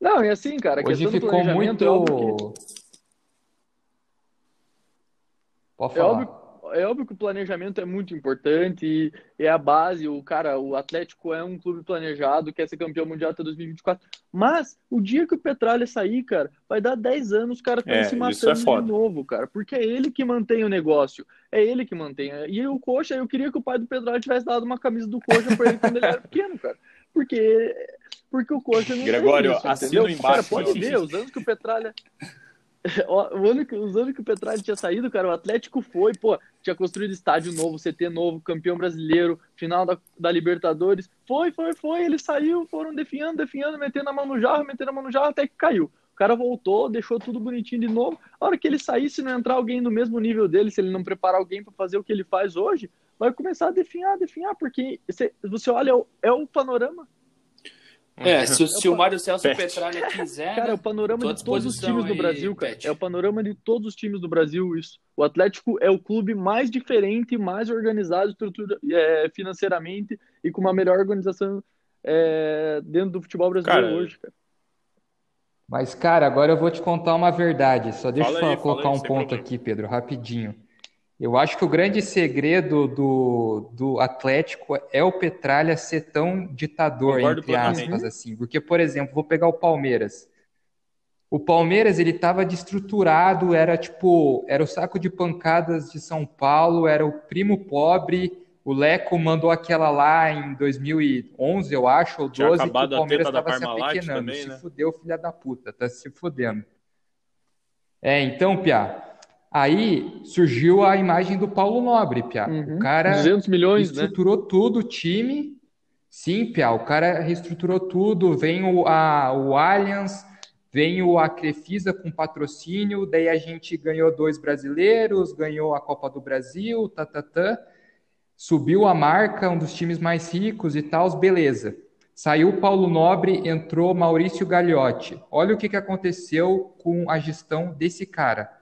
Não, e assim, cara, hoje ficou muito. É óbvio que... Pode falar. É óbvio é óbvio que o planejamento é muito importante e é a base. O cara, o Atlético é um clube planejado, quer ser campeão mundial até 2024. Mas o dia que o Petralha sair, cara, vai dar 10 anos, os caras estão é, se é matando é de novo, cara. Porque é ele que mantém o negócio. É ele que mantém. E o Coxa, eu queria que o pai do Petralha tivesse dado uma camisa do Coxa pra ele quando ele era pequeno, cara. Porque, porque o Coxa não Gregório, isso, assina embaixo. Cara, pode ver, os anos que o Petralha o ano que, os anos que o Petralha tinha saído, cara, o Atlético foi, pô, tinha construído estádio novo, CT novo, campeão brasileiro, final da, da Libertadores. Foi, foi, foi, ele saiu, foram definhando, definhando, metendo a mão no jarro, metendo a mão no jarro até que caiu. O cara voltou, deixou tudo bonitinho de novo. A hora que ele sair, se não entrar alguém no mesmo nível dele, se ele não preparar alguém para fazer o que ele faz hoje, vai começar a definhar, definhar, porque você, você olha, é o, é o panorama é, se, se o Mário Celso Pet. Petralha quiser. Cara, é o panorama de todos os times do Brasil, cara. Pet. É o panorama de todos os times do Brasil, isso. O Atlético é o clube mais diferente, mais organizado estrutura, é, financeiramente e com uma melhor organização é, dentro do futebol brasileiro cara, hoje, cara. Mas, cara, agora eu vou te contar uma verdade. Só deixa eu colocar aí, um ponto aqui, Pedro, rapidinho. Eu acho que o grande segredo do, do Atlético é o Petralha ser tão ditador, Concordo entre aspas, assim. Porque, por exemplo, vou pegar o Palmeiras. O Palmeiras, ele estava destruturado, era tipo, era o saco de pancadas de São Paulo, era o primo pobre. O Leco mandou aquela lá em 2011, eu acho, ou 12, que o Palmeiras estava se apequenando. Também, né? Se fudeu, filha da puta, tá se fudendo. É, então, Piá, Aí surgiu a imagem do Paulo Nobre, Pia. Uhum. O cara 200 milhões, né? reestruturou né? tudo, o time. Sim, Pia, o cara reestruturou tudo. Vem o, a, o Allianz, vem o a Crefisa com patrocínio, daí a gente ganhou dois brasileiros, ganhou a Copa do Brasil, tá, tá, tá. Subiu a marca, um dos times mais ricos e tal, beleza. Saiu Paulo Nobre, entrou Maurício Gagliotti. Olha o que, que aconteceu com a gestão desse cara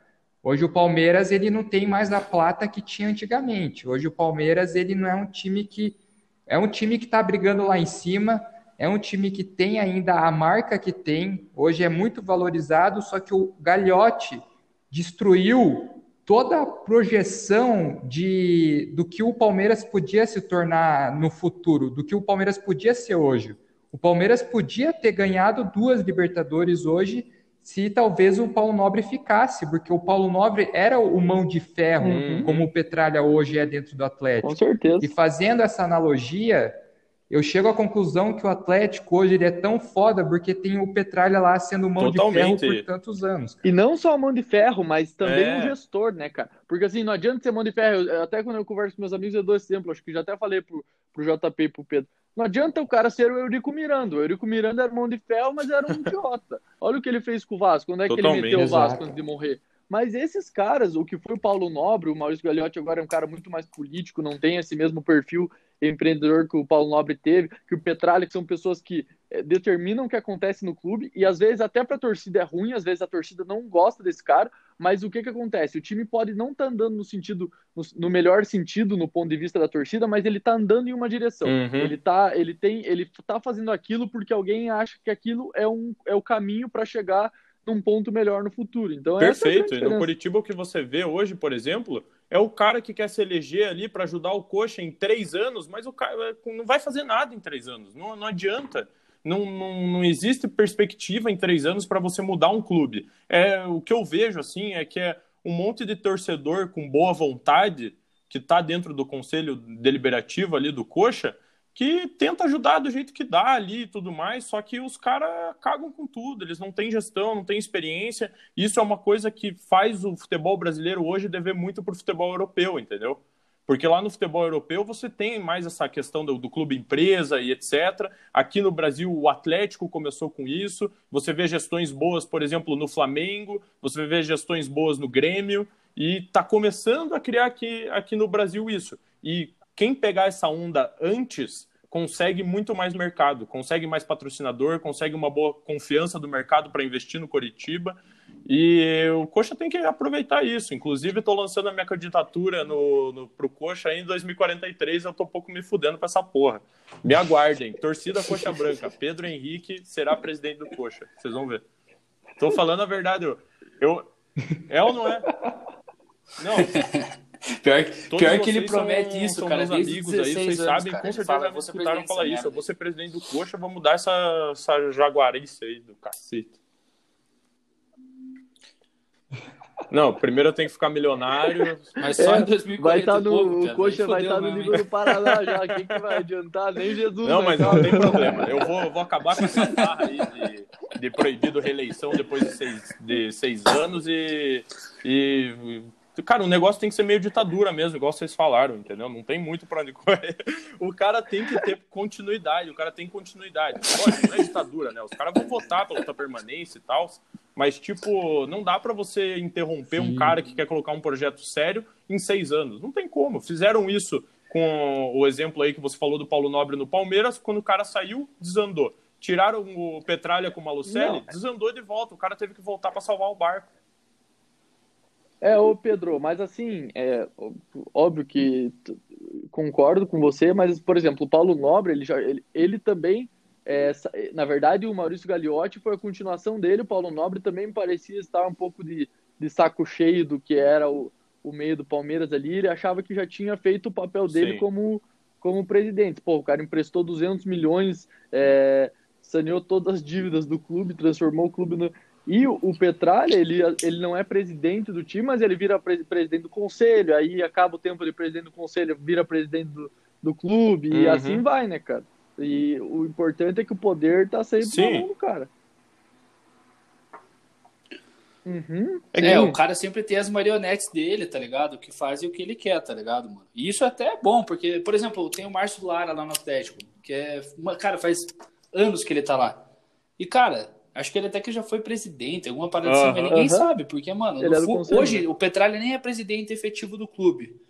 Hoje o Palmeiras ele não tem mais a plata que tinha antigamente. Hoje o Palmeiras ele não é um time que é um time que está brigando lá em cima. É um time que tem ainda a marca que tem, hoje é muito valorizado, só que o Galhote destruiu toda a projeção de, do que o Palmeiras podia se tornar no futuro, do que o Palmeiras podia ser hoje. O Palmeiras podia ter ganhado duas Libertadores hoje se talvez o Paulo Nobre ficasse, porque o Paulo Nobre era o mão de ferro, uhum. como o Petralha hoje é dentro do Atlético. Com certeza. E fazendo essa analogia, eu chego à conclusão que o Atlético hoje ele é tão foda porque tem o Petralha lá sendo mão Totalmente. de ferro por tantos anos. Cara. E não só a mão de ferro, mas também é. um gestor, né, cara? Porque assim, não adianta ser mão de ferro. Até quando eu converso com meus amigos, eu dou esse exemplo. Acho que já até falei pro, pro JP e pro Pedro. Não adianta o cara ser o Eurico Miranda. O Eurico Miranda era mão de ferro, mas era um idiota. Olha o que ele fez com o Vasco. Quando é que Totalmente, ele meteu o Vasco antes de morrer? Mas esses caras, o que foi o Paulo Nobre, o Maurício Gagliotti agora é um cara muito mais político, não tem esse mesmo perfil empreendedor que o Paulo Nobre teve, que o Petralha, que são pessoas que é, determinam o que acontece no clube, e às vezes até para a torcida é ruim, às vezes a torcida não gosta desse cara, mas o que que acontece? O time pode não estar tá andando no sentido, no, no, melhor sentido no ponto de vista da torcida, mas ele está andando em uma direção. Uhum. Ele tá, ele tem, ele tá fazendo aquilo porque alguém acha que aquilo é, um, é o caminho para chegar num ponto melhor no futuro. Então, Perfeito. É e no Curitiba o que você vê hoje, por exemplo, é o cara que quer se eleger ali para ajudar o Coxa em três anos, mas o cara não vai fazer nada em três anos. Não, não adianta. Não, não, não existe perspectiva em três anos para você mudar um clube. É o que eu vejo assim é que é um monte de torcedor com boa vontade que está dentro do conselho deliberativo ali do Coxa que tenta ajudar do jeito que dá ali e tudo mais, só que os caras cagam com tudo, eles não têm gestão, não têm experiência. Isso é uma coisa que faz o futebol brasileiro hoje dever muito para o futebol europeu, entendeu? Porque lá no futebol europeu você tem mais essa questão do, do, clube empresa e etc. Aqui no Brasil o Atlético começou com isso. Você vê gestões boas, por exemplo, no Flamengo, você vê gestões boas no Grêmio, e está começando a criar aqui, aqui no Brasil isso. E quem pegar essa onda antes consegue muito mais mercado, consegue mais patrocinador, consegue uma boa confiança do mercado para investir no Coritiba. E o Coxa tem que aproveitar isso. Inclusive, estou lançando a minha candidatura no, no, Coxa em 2043. Eu estou um pouco me fudendo com essa porra. Me aguardem. Torcida Coxa Branca. Pedro Henrique será presidente do Coxa. Vocês vão ver. Estou falando a verdade. Eu, eu, é ou não é? Não. Pior, pior que ele promete são, isso, são cara. Meus amigos aí, vocês anos, sabem, cara, com certeza fala, me escutaram falar isso. Eu vou ser presidente do Coxa, vou mudar essa, essa jaguarice aí do cacete. Não, primeiro eu tenho que ficar milionário. Mas só é, em 2040 vai estar tá no, pouco, O Coxa vai estar tá no nível do Paraná já. O que, que vai adiantar? Nem Jesus. Não, mas não tem problema. Eu vou, vou acabar com essa barra aí de, de proibido reeleição depois de seis, de seis anos e, e Cara, o negócio tem que ser meio ditadura mesmo, igual vocês falaram, entendeu? Não tem muito pra onde correr. O cara tem que ter continuidade, o cara tem continuidade. Lógico, não é ditadura, né? Os caras vão votar pela tua permanência e tal, mas, tipo, não dá para você interromper Sim. um cara que quer colocar um projeto sério em seis anos. Não tem como. Fizeram isso com o exemplo aí que você falou do Paulo Nobre no Palmeiras, quando o cara saiu, desandou. Tiraram o Petralha com o Malucelli, desandou de volta. O cara teve que voltar para salvar o barco. É, ô Pedro, mas assim, é óbvio que concordo com você, mas, por exemplo, o Paulo Nobre, ele, já, ele, ele também, é, na verdade, o Maurício Gagliotti foi a continuação dele, o Paulo Nobre também parecia estar um pouco de, de saco cheio do que era o, o meio do Palmeiras ali, ele achava que já tinha feito o papel dele como, como presidente. Pô, o cara emprestou 200 milhões, é, saneou todas as dívidas do clube, transformou o clube no e o, o Petralha, ele, ele não é presidente do time, mas ele vira pre presidente do conselho, aí acaba o tempo de presidente do conselho, vira presidente do, do clube, uhum. e assim vai, né, cara? E o importante é que o poder tá sempre Sim. na mão do cara. Uhum. É, é o cara sempre tem as marionetes dele, tá ligado? Que fazem o que ele quer, tá ligado, mano? E isso até é bom, porque, por exemplo, tem o Márcio Lara lá no Atlético, que é. Cara, faz anos que ele tá lá. E, cara, Acho que ele até que já foi presidente, alguma parada assim, mas ninguém sabe, porque, mano, hoje o Petralha nem é presidente efetivo do clube.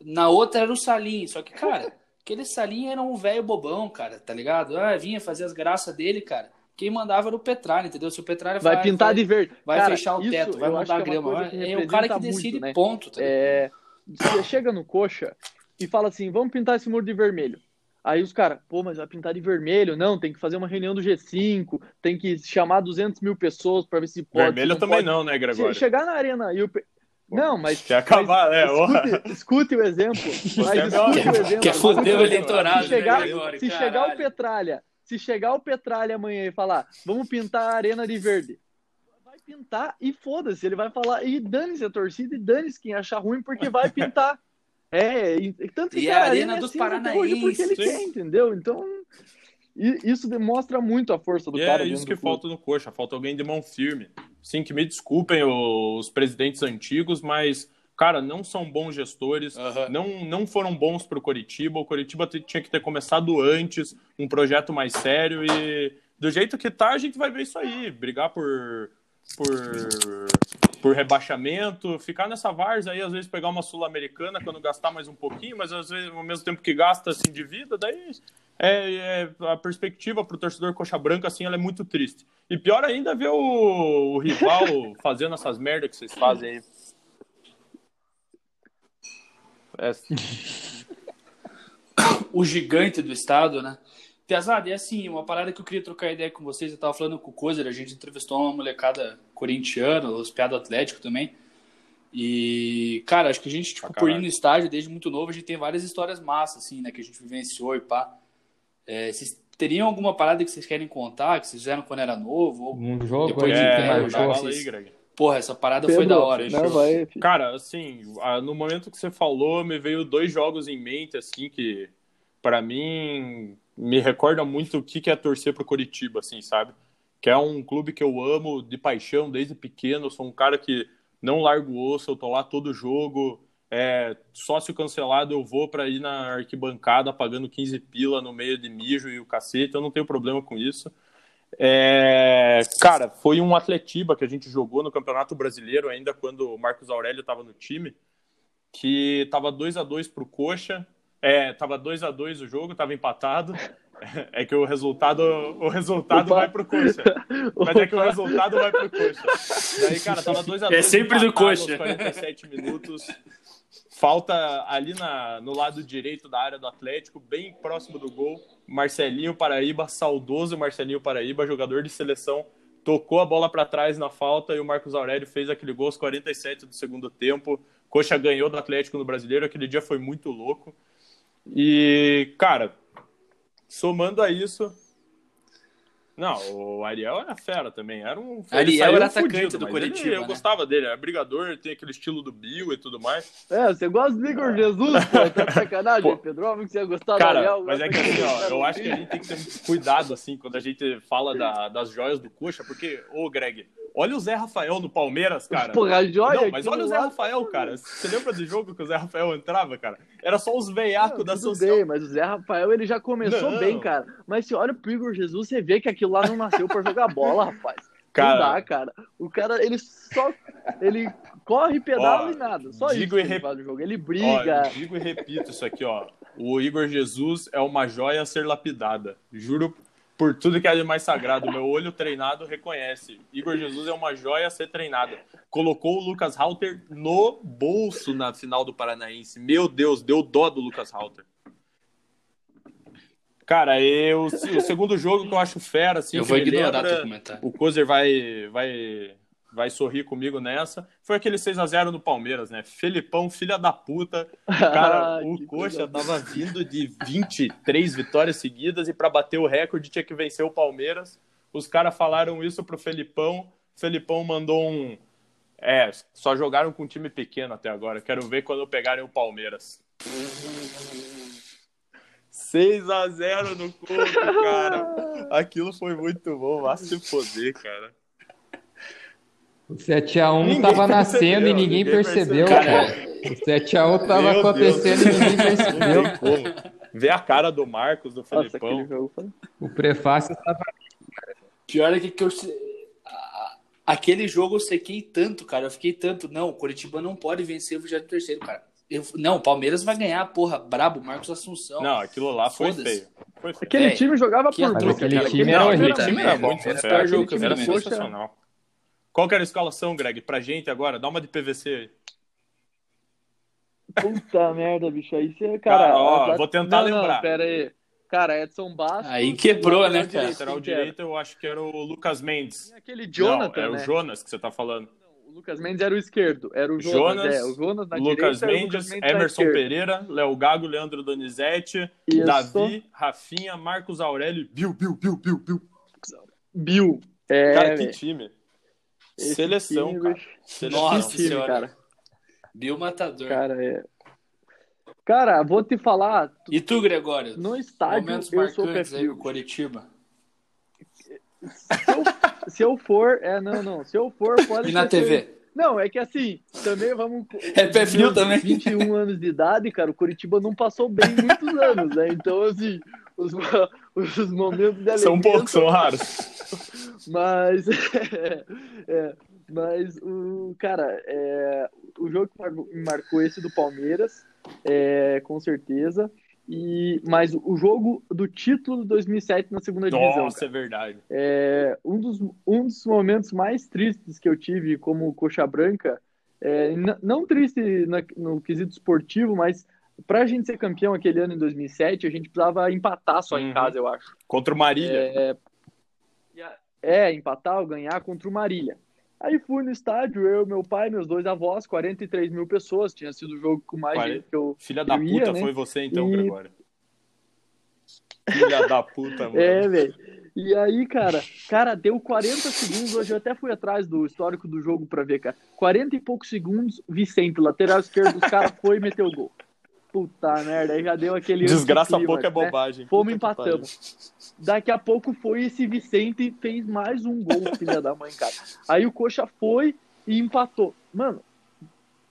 Na outra era o Salim, só que, cara, aquele Salim era um velho bobão, cara, tá ligado? Ah, vinha fazer as graças dele, cara. Quem mandava era o Petralha, entendeu? Se o Petralha vai, vai pintar vai, de verde, vai cara, fechar o teto, vai mudar a é grama. É, é o cara que decide muito, né? ponto. Tá é, você chega no coxa e fala assim: vamos pintar esse muro de vermelho. Aí os caras, pô, mas vai pintar de vermelho? Não, tem que fazer uma reunião do G5, tem que chamar 200 mil pessoas para ver se pode. Vermelho não também pode. não, né, Gregório? Se chegar na arena e o. pe- Não, mas. Quer acabar, mas né? Escute, escute o exemplo. Mas é escute o exemplo. Quer foder o Se eleitorado, chegar, né, Gregório? se chegar o. Petralha, se chegar o Petralha amanhã e falar, vamos pintar a arena de verde. Vai pintar e foda-se, ele vai falar, e dane-se a torcida e dane-se quem achar ruim, porque vai pintar. É, e, tanto que E cara, a Arena é dos assim até hoje porque ele Paranaenses. quer, entendeu? Então, i- isso demonstra muito a força do E cara. é isso que falta no coxa, falta alguém de mão firme. Sim, que me desculpem os presidentes antigos, mas, cara, não são bons gestores, Aham. não, não foram bons pro Coritiba. O Coritiba tinha que ter começado antes, um projeto mais sério e do jeito que tá, a gente vai ver isso aí, brigar por por, por rebaixamento, ficar nessa várzea aí, às vezes pegar uma sul-americana quando gastar mais um pouquinho, mas às vezes ao mesmo tempo que gasta assim de vida, daí é, é- a perspectiva pro torcedor coxa branca assim, ela é muito triste. E pior ainda é ver o, o rival fazendo essas merdas que vocês fazem aí. É, o gigante do estado, né? Pesado, e assim, uma parada que eu queria trocar ideia com vocês, eu tava falando com o Kozer, a gente entrevistou uma molecada corintiana, os piados atlético também. E, cara, acho que a gente, tipo, Pra por ir no estádio desde muito novo, a gente tem várias histórias massas, assim, né, que a gente vivenciou e pá. É, vocês teriam alguma parada que vocês querem contar, que vocês fizeram quando era novo? Ou, Um jogo Depois aí de é, já fala vocês- aí, Greg. porra, essa parada foi Pedro, da hora. Não, fechou. vai. Cara, assim, ah, no momento que você falou, me veio dois jogos em mente, assim, que pra mim me recorda muito o que é torcer pro Coritiba, assim, sabe? Que é um clube que eu amo de paixão desde pequeno, eu sou um cara que não largo o osso, eu tô lá todo jogo, é, sócio cancelado, eu vou pra ir na arquibancada pagando 15 pila no meio de mijo e o cacete, eu não tenho problema com isso. É, cara, foi um Atletiba que a gente jogou no Campeonato Brasileiro ainda quando o Marcos Aurélio estava no time, que tava 2 a 2 pro Coxa. É, tava 2 a 2 o jogo, tava empatado. É que o resultado, o resultado Opa. vai pro Coxa. Mas é que o resultado vai pro Coxa. Daí, cara, tava 2 a 2 É sempre do Coxa. aos 47 minutos. Falta ali na, no lado direito da área do Atlético, bem próximo do gol, Marcelinho Paraíba, saudoso Marcelinho Paraíba, jogador de seleção, tocou a bola para trás na falta e o Marcos Aurélio fez aquele gol aos 47 do segundo tempo. Coxa ganhou do Atlético no Brasileiro, aquele dia foi muito louco. E, cara, somando a isso. Não, o Ariel era fera também. Era um. Ariel era atacante fudido, do mas ele- Eu né? gostava dele, era brigador, tem aquele estilo do Bill e tudo mais. É, você gosta do Igor Jesus, pô, tá de sacanagem, Pô. Pedro? Óbvio que você ia gostar do Cara, Ariel. mas é que gosta assim, do ó, eu acho que a gente tem que ter cuidado, assim, quando a gente fala da- das joias do Coxa, porque, ô Greg, olha o Zé Rafael no Palmeiras, cara. Porra, a joia Não, mas olha o Zé Rafael, cara. Você lembra do jogo que o Zé Rafael entrava, cara? Era só os veiacos da social. bem, mas o Zé Rafael ele já começou Não. bem, cara. Mas se olha pro Igor Jesus, você vê que aquilo lá não nasceu pra jogar bola, rapaz. Cara. não dá, cara. O cara, ele só. Ele corre, pedala Ó, e nada. Só digo isso que e ele rep- faz no jogo. Ele Ó, briga. eu digo e repito isso aqui, ó. O Igor Jesus é uma joia a ser lapidada. Juro por tudo que é de mais sagrado. Meu olho treinado reconhece. Igor Jesus é uma joia a ser treinada. Colocou o Lucas Halter no bolso na final do Paranaense. Meu Deus, deu dó do Lucas Halter. Cara, eu, o segundo jogo que eu acho fera, assim, Eu vou ignorar lembra- teu comentário. o Kozer vai, vai, vai sorrir comigo nessa. Foi aquele 6x0 no Palmeiras, né? Felipão, filha da puta. Cara, Ah, o Coxa tava vindo de 23 vitórias seguidas e para bater o recorde tinha que vencer o Palmeiras. Os caras falaram isso pro Felipão. Felipão mandou um. É, só jogaram com um time pequeno até agora. Quero ver quando pegarem o Palmeiras. 6 a 0 no Coxa, cara. Aquilo foi muito bom. Vá se foder, cara. O 7x1 Ninguém tava nascendo e ninguém ninguém percebeu, percebeu. cara. O 7x1 tava Meu acontecendo Deus. e ninguém Não percebeu. tem como. Ver a cara do Marcos, do Nossa, Felipão. aquele jogo. O prefácio tava. Pior é que, que eu. Aquele jogo eu sequei tanto, cara. Eu fiquei tanto. Não, o Curitiba não pode vencer o 23 cara. Eu, não, o Palmeiras vai ganhar, porra. Brabo, Marcos Assunção. Não, aquilo lá foi feio. Foi feio. Aquele É, time jogava por Mas truque, aquele cara. time Aquele era horrível. aquele time era muito Era feio. pior jogo que eu vi Era minha vida. sensacional. Qual que era a escalação, Greg? Pra gente agora? Dá uma de PVC aí. Puta merda, bicho. Aí você, Cara, cara. ó, Atlético- vou tentar não, lembrar. Não, pera aí. Cara, Edson Bastos. Aí quebrou, né, cara? Lateral direito, eu acho que era o Lucas Mendes. Tinha aquele Jonathan, Não, é né? o Jonas que você tá falando. O Lucas Mendes era o esquerdo. Era o Jonas. Jonas, é, o Jonas na Lucas direita e Mendes, Lucas Mendes Emerson. Pereira, Léo Gago, Leandro Donizete, Isso. Davi, Rafinha, Marcos Aurélio, Bill, Bill, Bill, Bill, Bill. Bill. É, Cara, que time. Esse Seleção, time, cara. Seleção. Nossa time, senhora. cara. Bill Matador. Cara, é. Cara, vou te falar, E tu, Gregório? no estádio Momentos eu sou marcantes aí frio. no Coritiba. Se eu, se eu for, é, não, não, se eu for, pode E na ser- TV? Não, é que assim, também vamos. É pé frio meus também. 21 anos de idade, cara, o Curitiba não passou bem muitos anos, né? Então, assim, os, os momentos de São alegria poucos, são raros. Mas, é, é, mas o cara, é, o jogo que me marcou esse do Palmeiras, é, com certeza. E, mas o jogo do título de 2007 na segunda divisão, Nossa, é verdade. é, um, dos, um dos momentos mais tristes que eu tive como coxa branca, é, não triste na- no quesito esportivo, mas pra gente ser campeão aquele ano em 2007, a gente precisava empatar só em Uhum. casa, eu acho. Contra o Marília. É, a- é, empatar ou ganhar contra o Marília. Aí fui no estádio, eu, meu pai, meus dois avós, 43 mil pessoas, tinha sido o jogo com mais Quare- gente que eu. Filha da eu ia, puta né? foi você então, E- Gregório. Filha da puta, mano. É, velho. E aí, cara, cara, deu 40 segundos, hoje eu até fui atrás do histórico do jogo pra ver, cara. 40 e poucos segundos, Vicente, lateral esquerdo dos caras, foi e meteu o gol. Puta merda, aí já deu aquele. Desgraça pouco é né? bobagem. Fomos Puta que empatamos. Daqui a pouco foi esse Vicente e fez mais um gol, filha da mãe, cara. Aí o Coxa foi e empatou. Mano,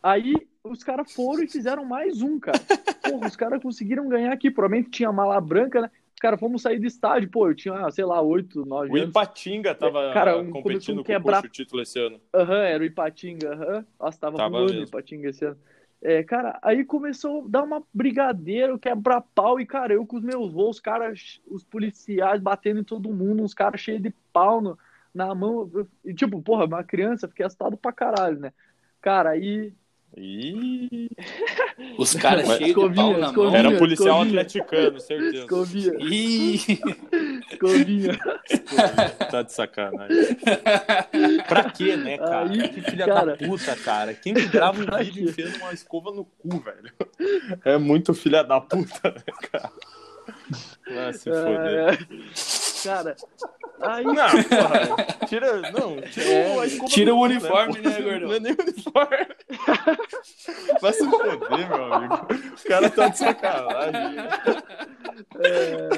aí os caras foram e fizeram mais um, cara. Porra, os caras conseguiram ganhar aqui. Provavelmente tinha mala branca, né? Cara, fomos sair do estádio. Pô, eu tinha, sei lá, oito, nove O anos. Ipatinga tava Cara, um- competindo a com quebrar- o Coxa o título esse ano. Aham, era o Ipatinga, aham. Nossa, tava, Tava voando o. Ipatinga esse ano. É, cara, aí começou a dar uma brigadeira, quebrar pau, e, cara, eu com os meus voos, os caras, os policiais batendo em todo mundo, uns caras cheios de pau no- na mão. E, tipo, porra, uma criança, fiquei assustado pra caralho, né? Cara, aí. Ih, Os caras cheios de Escovinha, pau na mão. era policial escovinha. atleticano, certeza. Escovinha, Ih, escovinha. tá de sacanagem. Pra quê, né, cara? Aí, que filha cara. da puta, cara. Quem que grava um vídeo enfiando uma escova no cu, velho? É muito filha da puta, né, cara? Vai se foder. É, cara, aí. Não, porra. Tira, não, tira É, escova tira o cu, uniforme, né, gordão? Não é nem uniforme. Vai se foder, meu amigo. O cara tá de sacanagem. É,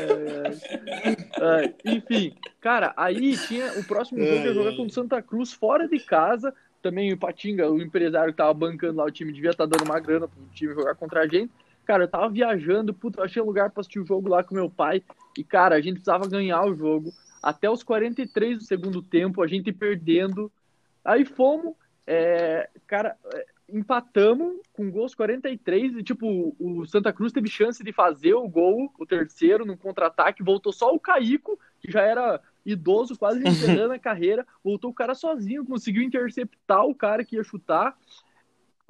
é, enfim, cara, aí tinha o próximo jogo ia jogar contra o Santa Cruz fora de casa. Também o Patinga, o empresário que tava bancando lá o time, devia estar dando uma grana pro time jogar contra a gente. Cara, eu tava viajando, puta, eu achei um lugar pra assistir o jogo lá com meu pai. E, cara, a gente precisava ganhar o jogo. Até os 43 do segundo tempo, a gente perdendo. Aí fomos, é, cara, é, empatamos com gols 43 e, tipo, o Santa Cruz teve chance de fazer o gol, o terceiro, no contra-ataque. Voltou só o Caico, que já era idoso, quase encerrando a carreira. Voltou o cara sozinho, conseguiu interceptar o cara que ia chutar.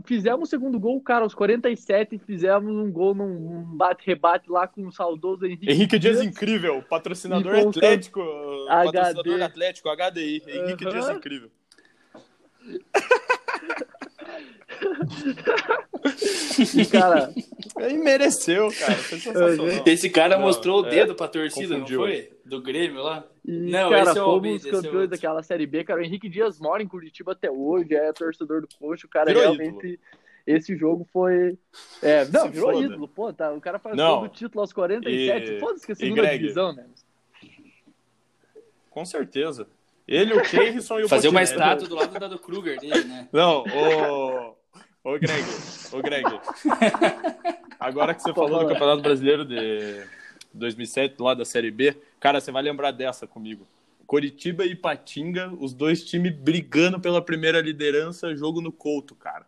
Fizemos o segundo gol, cara, aos 47, fizemos um gol num bate-rebate lá com o saudoso Henrique, Henrique Dias incrível, patrocinador atlético, HD. patrocinador atlético, HDI, Henrique. Dias incrível. E, cara, Ele mereceu, cara, esse cara Não, mostrou o é, dedo pra torcida, confundiu. não foi? Do Grêmio lá. E, Não, cara, esse é o fomos é campeões outro. daquela Série B, cara. O Henrique Dias mora em Curitiba até hoje, é torcedor do Coxa. O cara Virou realmente. Esse jogo foi. É, não, Se virou foda. ídolo, pô, tá. O cara faz Não. gol do título aos 47. E- Foda-se que é segunda Greg? divisão, né? Com certeza. Ele, o Keirson e o Fazer uma Botinelli. estátua do lado da do Kruger dele, né? Não, ô. Ô, Greg. Ô, Greg. Agora que você falou do. Campeonato Brasileiro de 2007, lá da Série B, cara, você vai lembrar dessa comigo. Coritiba e Patinga, os dois times brigando pela primeira liderança, jogo no Couto, cara.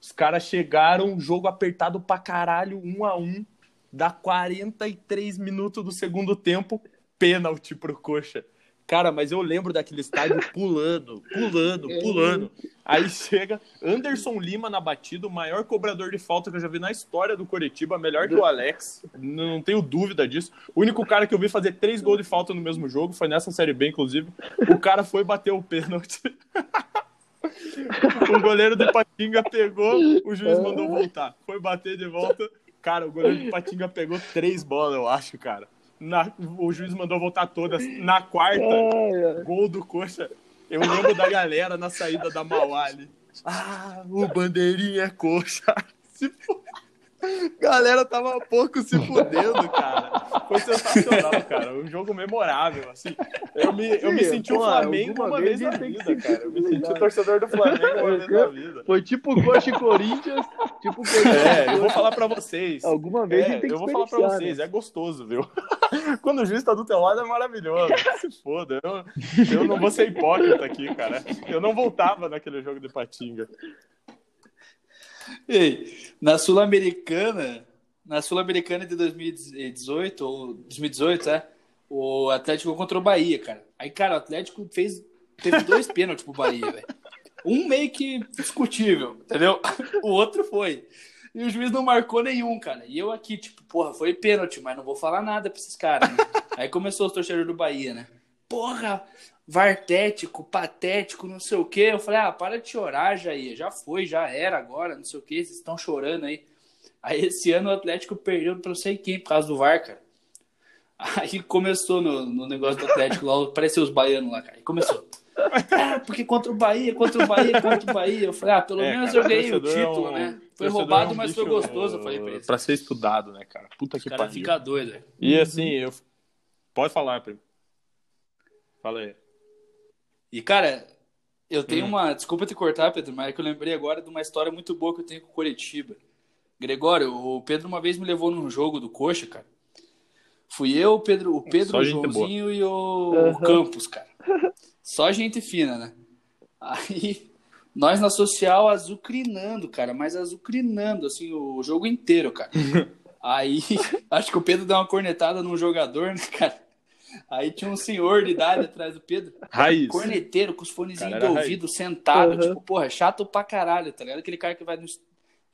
Os caras chegaram, jogo apertado pra caralho, um a um, dá 43 minutos do segundo tempo, pênalti pro Coxa. Cara, mas eu lembro daquele estádio pulando, pulando, pulando. Aí chega Anderson Lima na batida, o maior cobrador de falta que eu já vi na história do Coritiba, melhor que o Alex, não tenho dúvida disso. O único cara que eu vi fazer três gols de falta no mesmo jogo, foi nessa Série B, inclusive. O cara foi bater o pênalti. o goleiro do Patinga pegou, o juiz mandou voltar. Foi bater de volta. Cara, o goleiro do Patinga pegou três bolas, eu acho, cara. Na, o juiz mandou voltar todas. Na quarta, gol do Coxa. Eu lembro da galera na saída da Mauá Ah, o bandeirinha é coxa. Se Galera tava pouco se fudendo, cara. Foi sensacional, cara. Um jogo memorável, assim. Eu me, eu me senti o Flamengo uma vez na vida, cara. Eu me senti torcedor do Flamengo uma vez na vida. Foi tipo Coxa e Corinthians, tipo Corinthians. É, eu vou falar pra vocês. Alguma vez é, tem que Eu vou falar pra vocês, né? é gostoso, viu? Quando o juiz tá do teu lado é maravilhoso. Se foda. Eu, eu não vou ser hipócrita aqui, cara. Eu não voltava naquele jogo de Patinga. Ei, na Sul-Americana, na Sul-Americana de 2018, ou 2018, é, o Atlético contra o Bahia, cara. Aí, cara, o Atlético fez, teve dois pênaltis pro Bahia, velho. Um meio que discutível, entendeu? O outro foi. E o juiz não marcou nenhum, cara. E eu aqui, tipo, porra, foi pênalti, mas não vou falar nada pra esses caras. Né? Aí começou os torcedores do Bahia, né? Porra, vartético, patético, não sei o quê. Eu falei, ah, para de chorar, Jair. Já foi, já era agora, não sei o quê. Vocês estão chorando aí. Aí esse ano o Atlético perdeu pra não sei quem por causa do VAR, cara. Aí começou no, no negócio do Atlético lá, apareceu os baianos lá, cara. Aí começou. Ah, porque contra o Bahia, contra o Bahia, contra o Bahia. Eu falei, ah, pelo é, menos cara, eu ganhei o título, é um, né? Foi roubado, é um mas foi gostoso, eu falei pra eles. Pra ser estudado, né, cara? Puta que pariu. fica doido. E assim, eu... Pode falar, primo. Fala aí. E, cara, eu tenho hum. uma. Desculpa te cortar, Pedro, mas é que eu lembrei agora de uma história muito boa que eu tenho com o Curitiba. Gregório, o Pedro uma vez me levou num jogo do Coxa, cara. Fui eu, o Pedro, o Pedro, o Joãozinho e o, uhum. o Campos, cara. Só gente fina, né? Aí, nós na social azucrinando, cara, mas azucrinando, assim, o jogo inteiro, cara. Aí, acho que o Pedro deu uma cornetada num jogador, né, cara? Aí tinha um senhor de idade atrás do Pedro. Raiz. Corneteiro, com os fonezinhos de ouvido, sentado. Uhum. Tipo, porra, chato pra caralho, tá ligado? Aquele cara que vai no.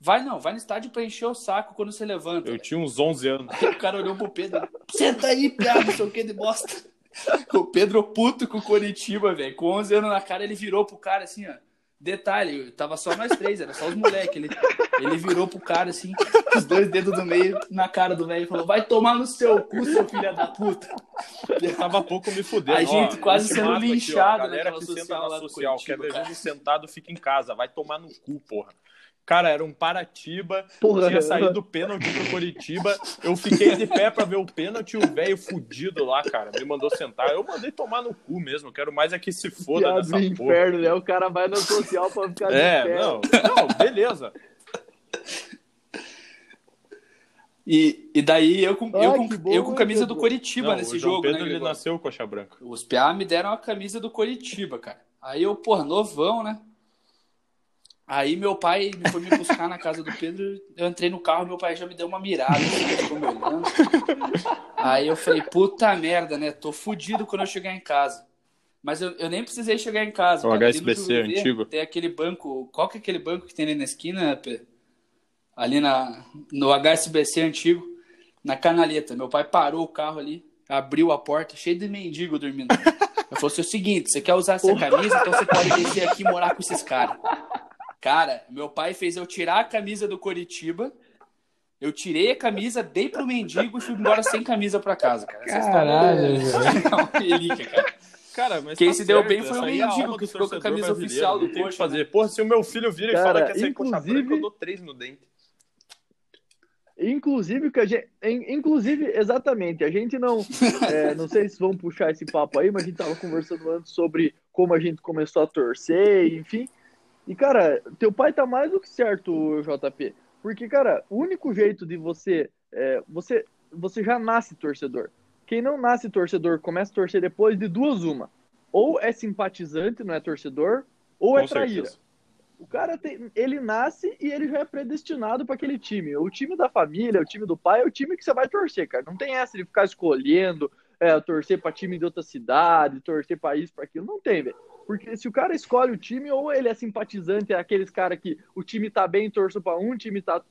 Vai não, vai no estádio pra encher o saco quando você levanta. Eu tinha uns 11 anos. Aí o cara olhou pro Pedro. Senta aí, piada, não sei o que de bosta. O Pedro puto com o Coritiba, velho. Com 11 anos na cara, ele virou pro cara assim, ó. Detalhe, tava só nós três, era só os moleques. Ele, ele virou pro cara assim, os dois dedos do meio na cara do velho e falou: Vai tomar no seu cu, seu filho da puta. Eu tava pouco me fudendo. A gente ó, quase sendo linchado, né? Galera que senta na social, quer ver gente sentado, fica em casa. Vai tomar no cu, porra. Cara, era um Paratiba, Porra, tinha saído o pênalti pro Coritiba. Eu fiquei de pé pra ver o pênalti e o velho fudido lá, cara, me mandou sentar. Eu mandei tomar no cu mesmo, quero mais é que se foda dessa porra. inferno, né? O cara vai no social pra ficar é, de pé. Não, não, beleza. E, e daí eu com, ah, eu, com, bom, eu com camisa do Coritiba não, nesse jogo, Pedro, né? Ele nasceu com a branca. Os PA me deram a camisa do Coritiba, cara. Aí eu, porra, novão, né? Aí meu pai foi me buscar na casa do Pedro, eu entrei no carro, meu pai já me deu uma mirada, assim, ficou me olhando. Aí eu falei, puta merda, né? Tô fudido quando eu chegar em casa. Mas eu, eu nem precisei chegar em casa. O cara. HSBC antigo. Tem aquele banco. Qual que é aquele banco que tem ali na esquina, Pedro? Ali na, no HSBC antigo, na canaleta. Meu pai parou o carro ali, abriu a porta, cheio de mendigo dormindo. Eu falei assim: o seguinte, você quer usar essa camisa, então você pode descer aqui e morar com esses caras. Cara, meu pai fez eu tirar a camisa do Coritiba. Eu tirei a camisa, dei pro mendigo e fui embora sem camisa pra casa, cara. Caralho, velho. É relíquia, cara. Cara, mas Quem tá se certo, deu bem foi o é mendigo que ficou com a camisa oficial do Coxa. fazer. Né? Porra, se o meu filho vira cara, e fala que essa inclusive... é coxa branca, eu dou três no dente. Inclusive, que a gente, inclusive, exatamente, a gente não, é, não sei se vão puxar esse papo aí, mas a gente tava conversando antes sobre como a gente começou a torcer, enfim, e, cara, teu pai tá mais do que certo, JP. Porque, cara, o único jeito de você. É, você, você já nasce torcedor. Quem não nasce torcedor começa a torcer depois de duas uma. Ou é simpatizante, não é torcedor, ou é Com é traíra. Certeza. O cara tem, ele nasce e ele já é predestinado para aquele time. O time da família, o time do pai, é o time que você vai torcer, cara. Não tem essa de ficar escolhendo, é, torcer para time de outra cidade, torcer para isso, para aquilo. Não tem, velho. Porque se o cara escolhe o time, ou ele é simpatizante, é aqueles cara que o time tá bem, torço para um, o time tá,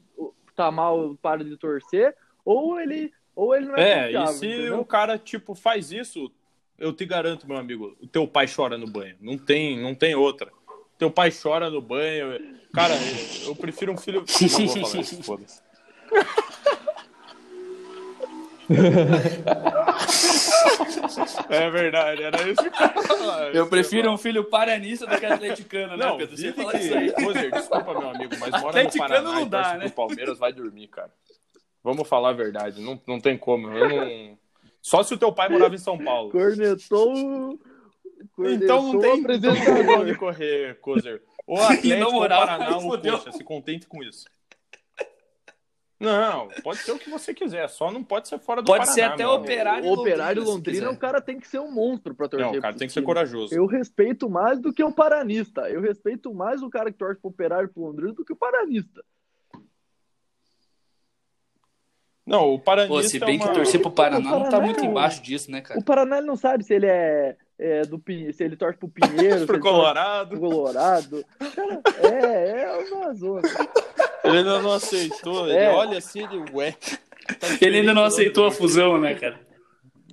tá mal, para de torcer, ou ele, ou ele não é É, e se entendeu? o cara, tipo, faz isso, eu te garanto, meu amigo, o teu pai chora no banho. Não tem, não tem outra. Teu pai chora no banho. Cara, eu prefiro um filho. Não vou falar isso, foda-se. É verdade, era isso que eu ia falar. Eu prefiro um filho paranista do que atleticano, né, Não, Pedro? Você fala isso aí. que... Roser, desculpa, meu amigo, mas mora no Atleticano Paraná não e dá, né? pro Palmeiras, vai dormir, cara. Vamos falar a verdade, não, não tem como. Eu não... Só se o teu pai morava em São Paulo. Cornetou. cornetou Então não tem não onde correr, Cozer. Ou Atlético, ou Paraná, ou. Coxa. Se contente com isso. Não, pode ser o que você quiser, só não pode ser fora do Pode Paraná. ser até operário O operário Londrina, o cara tem que ser um monstro pra torcer. Não, o cara tem que ser corajoso. Eu respeito mais do que o paranista. Eu respeito mais o cara que torce pro operário pro Londrina do que o paranista. Não, o Paranista Pô, se é bem uma... que torcer pro Paraná O não tá Paraná muito é um- embaixo disso, né, cara? O Paraná ele não sabe se ele é, é do se ele torce pro Pinheiro, se pro ele torce Colorado. pro Colorado. Cara, é, é uma zona. Ele ainda não aceitou. Ele É. olha assim, ele, ué. tá Ele ainda não diferente aceitou a fusão, né, cara?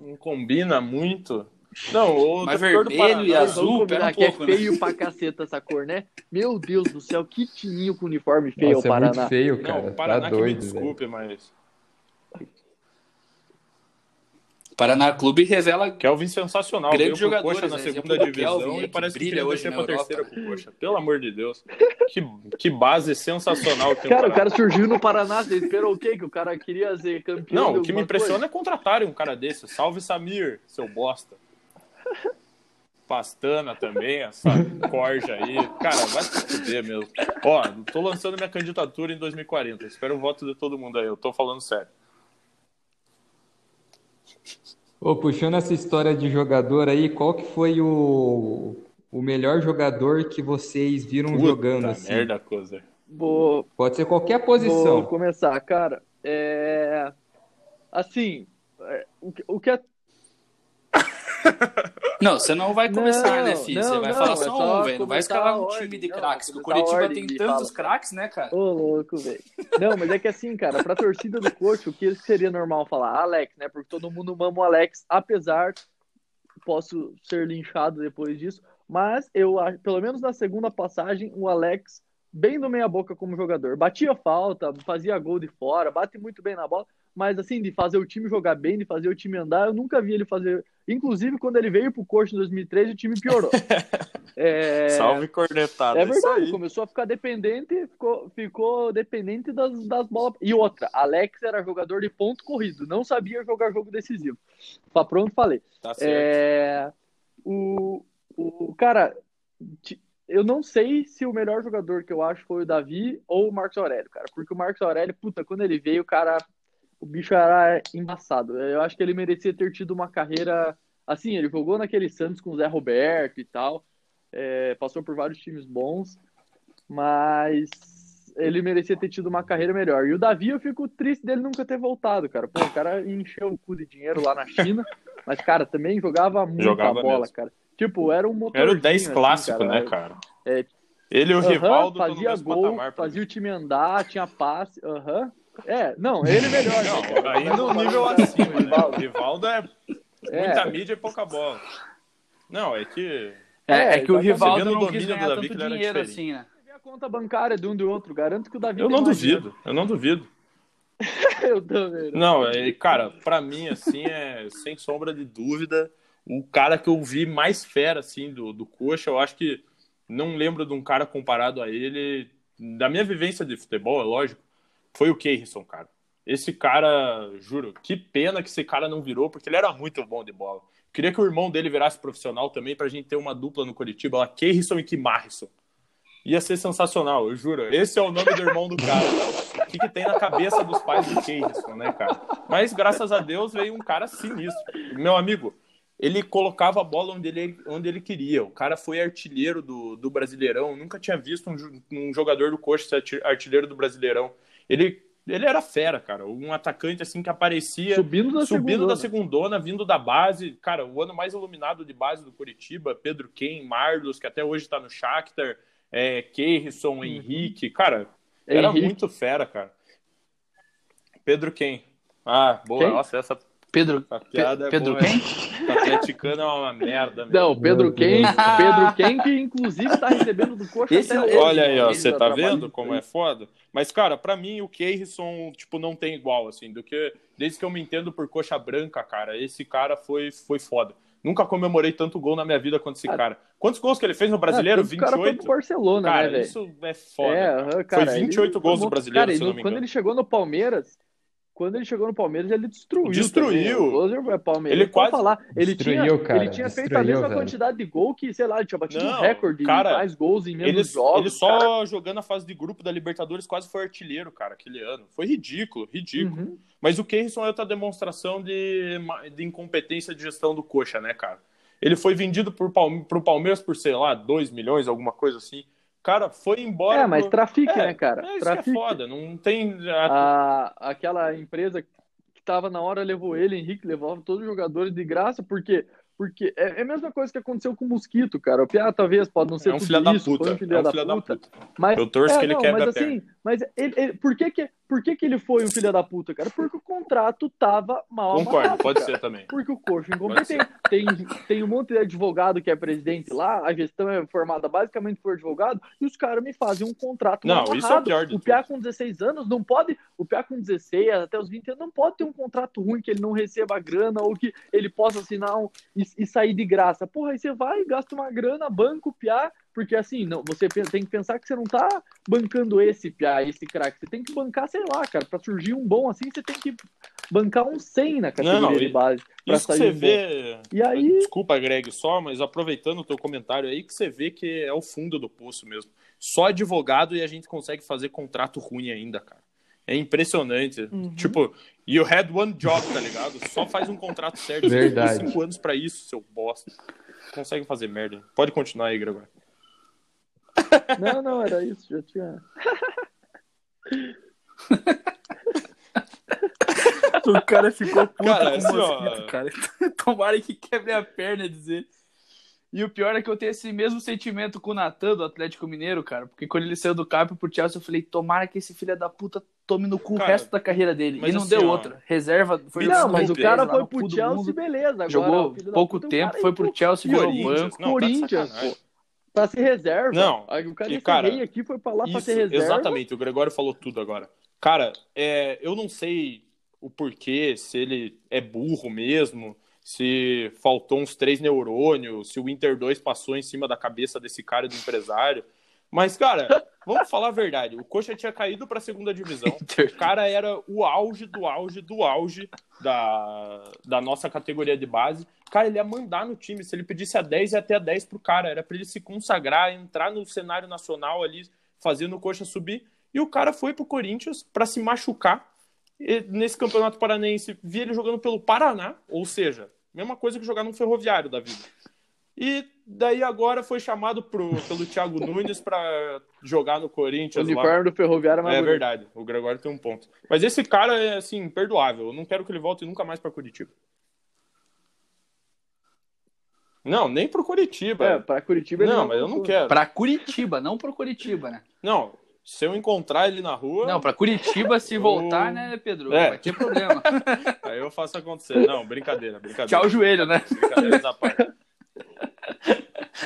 Não combina muito. Não, o Mas vermelho e Paraná- azul, pera um que pouco, é né? feio pra caceta essa cor, né? Meu Deus do céu, que tininho com uniforme feio Nossa, o é Paraná. muito feio, Não, cara. o Paraná tá que me doido, velho. desculpe, mas. Paraná Clube revela Kelvin sensacional. Grandes Veio pro jogadores, Coxa na né? segunda divisão Kelvin, e que parece que brilha queria hoje na pra Europa. terceira pro Coxa. Pelo amor de Deus. Que, que base sensacional que Cara, o cara surgiu no Paraná, você esperou o quê? Que o cara queria ser campeão Não, o que me impressiona coisa? é contratarem um cara desse. Salve Samir, seu bosta. Pastana também, essa corja aí. Cara, vai se fuder mesmo. Ó, tô lançando minha candidatura em 2040. Espero o voto de todo mundo aí. Eu tô falando sério. Ô, puxando essa história de jogador aí, qual que foi o, o melhor jogador que vocês viram Puta jogando assim? merda, coisa. Vou, Pode ser qualquer vou posição. começar, cara. É... Assim, é, o que, o que é Não, você não vai começar, Não, né, filho? não, você vai não, falar é só só um, velho. Não vai escalar um time de Não, craques. que O Curitiba tem tantos craques, né, cara? Ô, louco, velho. Não, mas é que assim, cara, pra torcida do Coxa, o que seria normal falar? Alex, né? Porque todo mundo mama o Alex, apesar, posso ser linchado depois disso, mas eu acho, pelo menos na segunda passagem, o Alex, bem do meia-boca como jogador. Batia falta, fazia gol de fora, bate muito bem na bola, mas assim, de fazer o time jogar bem, de fazer o time andar, eu nunca vi ele fazer. Inclusive, quando ele veio pro Coxa em 2013, o time piorou. É... Salve cornetada. É verdade, começou a ficar dependente, ficou, ficou dependente das, das bolas. E outra, Alex era jogador de ponto corrido, não sabia jogar jogo decisivo. Tá pronto, falei. Tá certo. É, o, o cara, eu não sei se o melhor jogador que eu acho foi o Davi ou o Marcos Aurélio, cara, porque o Marcos Aurélio, puta, quando ele veio, o cara, o bicho era embaçado. Eu acho que ele merecia ter tido uma carreira assim, ele jogou naquele Santos com o Zé Roberto e tal, é, passou por vários times bons, mas ele merecia ter tido uma carreira melhor. E o Davi, eu fico triste dele nunca ter voltado, cara. Pô, o cara encheu o cu de dinheiro lá na China, mas, cara, também jogava muita Jogava bola, mesmo. cara. Tipo, era um motor. Era o 10 clássico, né, cara? É. Ele e o Aham, Rivaldo fazia gol, patamar. fazia o time andar, tinha passe. Aham. É, não, ele melhor. né, Não, cara? ainda um nível Vai comparar acima, né? Rivaldo. Rivaldo é É. muita mídia e pouca bola. Não, é que. É, É, é que o. Rivaldo no não quis domínio do ganhar Davi tanto que dinheiro assim, né? Vê a conta bancária de um e do outro. Garanto que o Davi Eu tem não duvido, eu não duvido. Eu também. né? Não, é, cara, pra mim, assim, é sem sombra de dúvida, o cara que eu vi mais fera, assim, do, do Coxa, eu acho que não lembro de um cara comparado a ele. Da minha vivência de futebol, é lógico, foi o Keirson, cara. Esse cara, juro, que pena que esse cara não virou, porque ele era muito bom de bola. Queria que o irmão dele virasse profissional também, pra gente ter uma dupla no Curitiba, lá, Keirson e Kimarison. Ia ser sensacional, eu juro. Esse é o nome do irmão do cara. O que, que tem na cabeça dos pais do Keirson, né, cara? Mas graças a Deus veio um cara sinistro. Meu amigo, ele colocava a bola onde ele, onde ele queria. O cara foi artilheiro do, do Brasileirão. Nunca tinha visto um, um jogador do Coxa ser arti- artilheiro do Brasileirão. Ele ele era fera, cara. Um atacante assim que aparecia Subindo da subindo segundona. da segundona, vindo da base. Cara, o ano mais iluminado de base do Curitiba, Pedro Ken, Marlos, que até hoje tá no Shakhtar, é, Keirson, Henrique. Cara, era Henrique. muito fera, cara. Pedro Ken. Ah, boa. Quem? Nossa, essa, Pedro, piada Pe- Pedro é quem? Atleticano é uma merda. meu. Não, Pedro Quem. Pedro Quem, que inclusive tá recebendo do coxa Esse até é- hoje. Olha aí, ó, você tá vendo como é foda? Mas, cara, pra mim o Keirson, tipo, não tem igual, assim, do que desde que eu me entendo por coxa branca, cara, esse cara foi, foi foda. Nunca comemorei tanto gol na minha vida quanto esse Ah. cara. Quantos gols que ele fez no Brasileiro? Ah, tanto que O cara foi 28? pro Barcelona, Cara, né, velho? isso é foda. É, cara. cara, foi 28 ele gols no Brasileiro, cara, se não me Quando engano. ele chegou no Palmeiras, quando ele chegou no Palmeiras, ele destruiu. Destruiu. também. O Closer é Palmeiras. Ele quase- falar. Ele Destruiu, tinha, cara, ele tinha feito a destruiu, mesma velho. quantidade de gol que, sei lá, ele tinha batido Não, um recorde cara, de mais gols em menos Ele, jogos. ele só jogando a fase de grupo da Libertadores quase foi artilheiro, cara, aquele ano. Foi ridículo, ridículo. Uhum. Mas o Keirson é outra demonstração de, de incompetência de gestão do Coxa, né, cara? Ele foi vendido por Palme pro Palmeiras por, sei lá, 2 milhões, alguma coisa assim. Cara, foi embora. É, mas pro- trafique, É, né, cara? É, isso que trafique. é foda. Não tem. a- aquela empresa que tava na hora levou ele, Henrique, levava todos os jogadores de graça, porque porque é, é a mesma coisa que aconteceu com o Mosquito, cara. O Piá talvez pode não ser É um tudo filho da puta. um filho, é um da, filho puta, da puta. Mas, Eu torço é, que ele não, quebre mas a perna. assim, mas ele, ele- por, que, que, por que, que ele foi um filho da puta, cara? Porque o contrato tava mal Concordo, amarrado, pode cara. ser também. Porque o coxo incompetente. Tem, tem um monte de advogado que é presidente lá, a gestão é formada basicamente por advogado, e os caras me fazem um contrato mal Não, isso é o pior de O Piá com 16 anos não pode, o Piá com 16 até os 20 anos não pode ter um contrato ruim que ele não receba grana ou que ele possa assinar um, e, e sair de graça. Porra, aí você vai, gasta uma grana, banca o Piá, porque assim, não, você tem que pensar que você não tá bancando esse Piá, esse craque, você tem que bancar, sei lá, cara, pra surgir um bom assim, você tem que bancar um 100 na categoria Não, de e- base. Pra Isso que você um vê. E aí, Desculpa, Greg, só, mas aproveitando o teu comentário aí, que você vê que é o fundo do poço mesmo. Só advogado e a gente consegue fazer contrato ruim ainda, cara. É impressionante. Uhum. Tipo, you had one job, tá ligado? Só faz um contrato certo. Você Verdade. tem cinco anos pra isso, seu bosta. Consegue fazer merda. Pode continuar aí, Gregório. Não, não, era isso, já tinha. O cara ficou puto Cara, com assim, o ó, mosquito, cara. Tomara que quebre a perna dizer. E o pior é que eu tenho esse mesmo sentimento com o Natan do Atlético Mineiro, cara. Porque quando ele saiu do Carpe pro Chelsea, eu falei, tomara que esse filho da puta tome no cu o Cara, resto da carreira dele. E não assim, deu ó, outra. Reserva foi Não, mas o cara lá foi pro Chelsea, beleza. Agora, Jogou o pouco o tempo, foi pro Chelsea, virou banco. Tá Corinthians, pô. Pra ser reserva. Não, o cara, e, cara, aqui foi pra lá pra Isso, ser reserva. exatamente. O Gregório falou tudo agora. Cara, é, eu não sei o porquê, se ele é burro mesmo, se faltou uns três neurônios, se o Inter 2 passou em cima da cabeça desse cara do empresário. Mas, cara, vamos falar a verdade. O Coxa tinha caído pra segunda divisão. O cara era o auge do auge do auge da, da nossa categoria de base. Cara, ele ia mandar no time. Se ele pedisse a 10, ia ter a 10 pro cara. Era pra ele se consagrar, entrar no cenário nacional ali, fazendo o Coxa subir. E o cara foi pro Corinthians pra se machucar. E nesse campeonato paranaense, vi ele jogando pelo Paraná, ou seja, mesma coisa que jogar num ferroviário da vida. E daí agora foi chamado pro, pelo Thiago Nunes pra jogar no O Corinthians lá. uniforme do Ferroviário é mais É bonito. verdade, o Gregório tem um ponto. Mas esse cara é, assim, imperdoável. Eu não quero que ele volte nunca mais pra Curitiba. Não, nem pro Curitiba. É, pra Curitiba ele não, mas eu não quero. Pra Curitiba, não pro Curitiba, né? Não, se eu encontrar ele na rua, Não, pra Curitiba, se voltar, né, Pedro? É. Vai ter problema. aí eu faço acontecer. Não, brincadeira, brincadeira. Tchau, joelho, né? Brincadeiras à parte.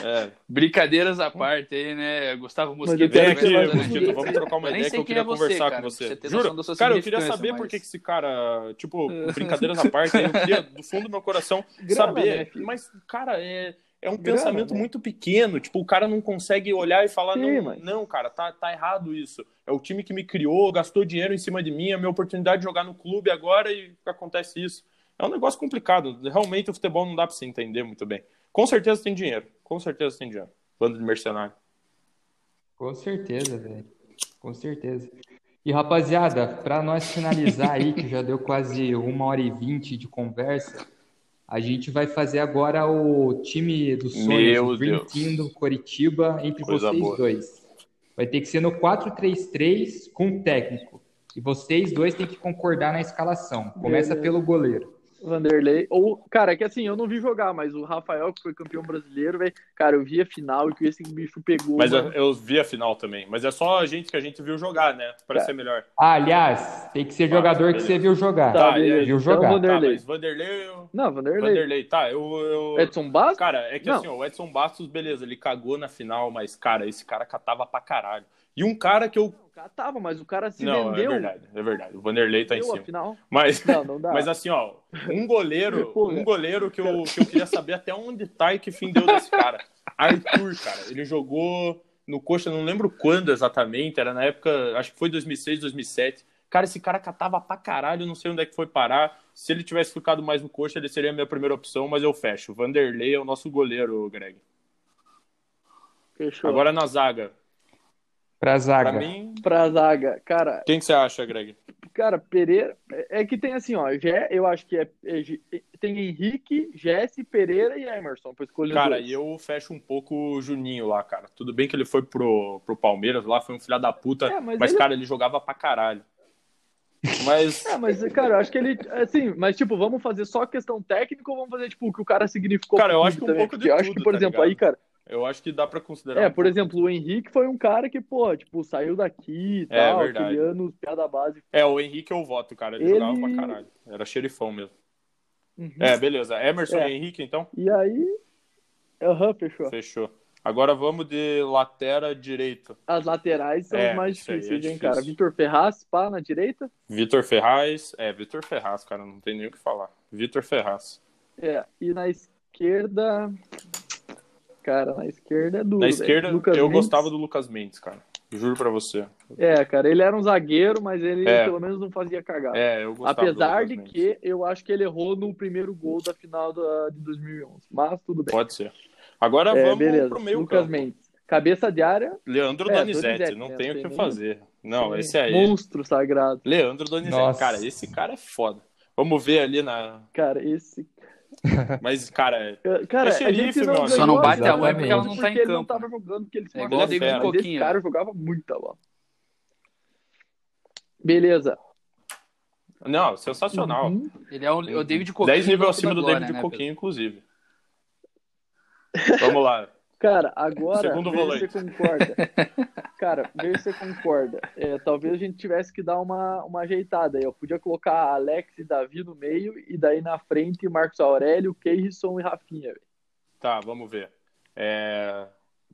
É, Brincadeiras à parte aí, né? Gustavo Mosquito. vem aqui, Mosquito, vamos trocar uma Eu ideia que eu queria é você, conversar cara, com você. você sua Cara, eu queria saber mas- por que esse cara, tipo, brincadeiras à parte, eu queria, do fundo do meu coração, Grana, saber. né, mas, cara, é, é um Grana, pensamento né? muito pequeno. Tipo, o cara não consegue olhar e falar, Sim, não, mas- não, cara, tá, tá errado isso. É o time que me criou, gastou dinheiro em cima de mim, é a minha oportunidade de jogar no clube agora e acontece isso. É um negócio complicado. Realmente o futebol não dá pra você entender muito bem. Com certeza tem dinheiro. Com certeza tem dinheiro. Bando de mercenário. Com certeza, velho. Com certeza. E rapaziada, para nós finalizar aí, que já deu quase uma hora e vinte de conversa, a gente vai fazer agora o time dos sonhos, Meu o Dream. Team do Coritiba, entre Coisa vocês boa. dois. Vai ter que ser no 4-3-3 com técnico. e vocês dois têm que concordar na escalação. Começa pelo goleiro. Vanderlei. Ou, cara, é que assim, eu não vi jogar, mas o Rafael, que foi campeão brasileiro, velho, cara, eu vi a final e que esse bicho pegou. Mas eu, eu vi a final também. Mas é só a gente que a gente viu jogar, né? Pra Cara. ser melhor. Ah, aliás, tem que ser jogador que você viu jogar. Tá, Tá, beleza. Viu Então, jogar. Tá, Vanderlei. mas Vanderlei. eu- Não, Vanderlei. Vanderlei, tá. Eu. eu... Edson Bastos? Cara, é que Não. assim, ó, o Edson Bastos, beleza, ele cagou na final, mas, cara, esse cara catava pra caralho. E um cara que eu. Cara tava, mas o cara se não, vendeu. é verdade, é verdade. O Vanderlei tá em Vendeu a cima. final. Mas, Não, não dá. mas assim, ó, um goleiro, um goleiro que eu, que eu queria saber até onde tá e que fim deu desse cara. Arthur, cara, ele jogou no Coxa, não lembro quando exatamente, era na época, acho que foi 2006, 2007. Cara, esse cara catava pra caralho, não sei onde é que foi parar. Se ele tivesse ficado mais no Coxa, ele seria a minha primeira opção, mas eu fecho. Vanderlei é o nosso goleiro, Greg. Fechou. Agora na zaga. Pra zaga. Pra mim, Pra zaga, cara, quem que você acha, Greg? cara, Pereira. É é que tem assim, ó, Gé, eu acho que é, é G- tem Henrique, Jesse, Pereira e Emerson pra escolher Cara, dois. e eu fecho um pouco o Juninho lá, cara. Tudo bem que ele foi pro, pro Palmeiras lá, foi um filho da puta, É, mas mas, ele- cara, ele jogava pra caralho. Mas, É, mas, cara, eu acho que ele. Assim, mas, tipo, vamos fazer só questão técnica ou vamos fazer, tipo, o que o cara significou Cara, eu clube acho que um também? pouco de Porque eu acho tudo, que, por tá exemplo, ligado? aí, cara. Eu acho que dá pra considerar. É, um por pouco. exemplo, o Henrique foi um cara que, pô, tipo, saiu daqui e É, tal, verdade. aquele ano, piada base. É, o Henrique eu voto, cara. Ele, Ele- jogava pra caralho. Era xerifão mesmo. Uhum. É, beleza. Emerson É. e Henrique, então? E aí. Aham, fechou. Fechou. Agora vamos de lateral direito. As laterais são É, os mais é difíceis, hein, difícil. cara? Vitor Ferraz, pá, na direita. Vitor Ferraz. É, Vitor Ferraz, cara. Não tem nem o que falar. Vitor Ferraz. É, e na esquerda. Cara, na esquerda é duro. Na esquerda, Lucas eu Mendes. gostava do Lucas Mendes, cara. Juro pra você. É, cara, ele era um zagueiro, mas ele É. pelo menos não fazia cagada. É, eu gostava do Apesar Lucas de Mendes. que eu acho que ele errou no primeiro gol da final da, de 2011. Mas tudo bem. Pode ser. Agora É, vamos beleza. pro meio Lucas campo. Mendes. Cabeça de área, Leandro É, Donizete, Donizete, não né? tem o que nem- fazer. Não, esse aí. monstro sagrado. Leandro Donizete. Nossa. Cara, esse cara é foda. Vamos ver ali na. Cara, esse. Mas, cara, Cara, É a xerife, gente meu. Só não bate a mãe porque ela não tá porque em ele não campo. tava jogando, porque ele se É igual o David Mas esse cara jogava muita bola. Beleza. não, sensacional. Uhum. Ele é o, o David Coquinho. 10 níveis acima do glória, David né, Coquinho, inclusive. Vamos lá. Cara, agora, Segundo volante. você concorda. Cara, vê se você concorda. É, talvez a gente tivesse que dar uma, uma ajeitada aí. Eu podia colocar Alex e Davi no meio, e daí na frente Marcos Aurélio, Keirson e Rafinha. Tá, vamos ver. É,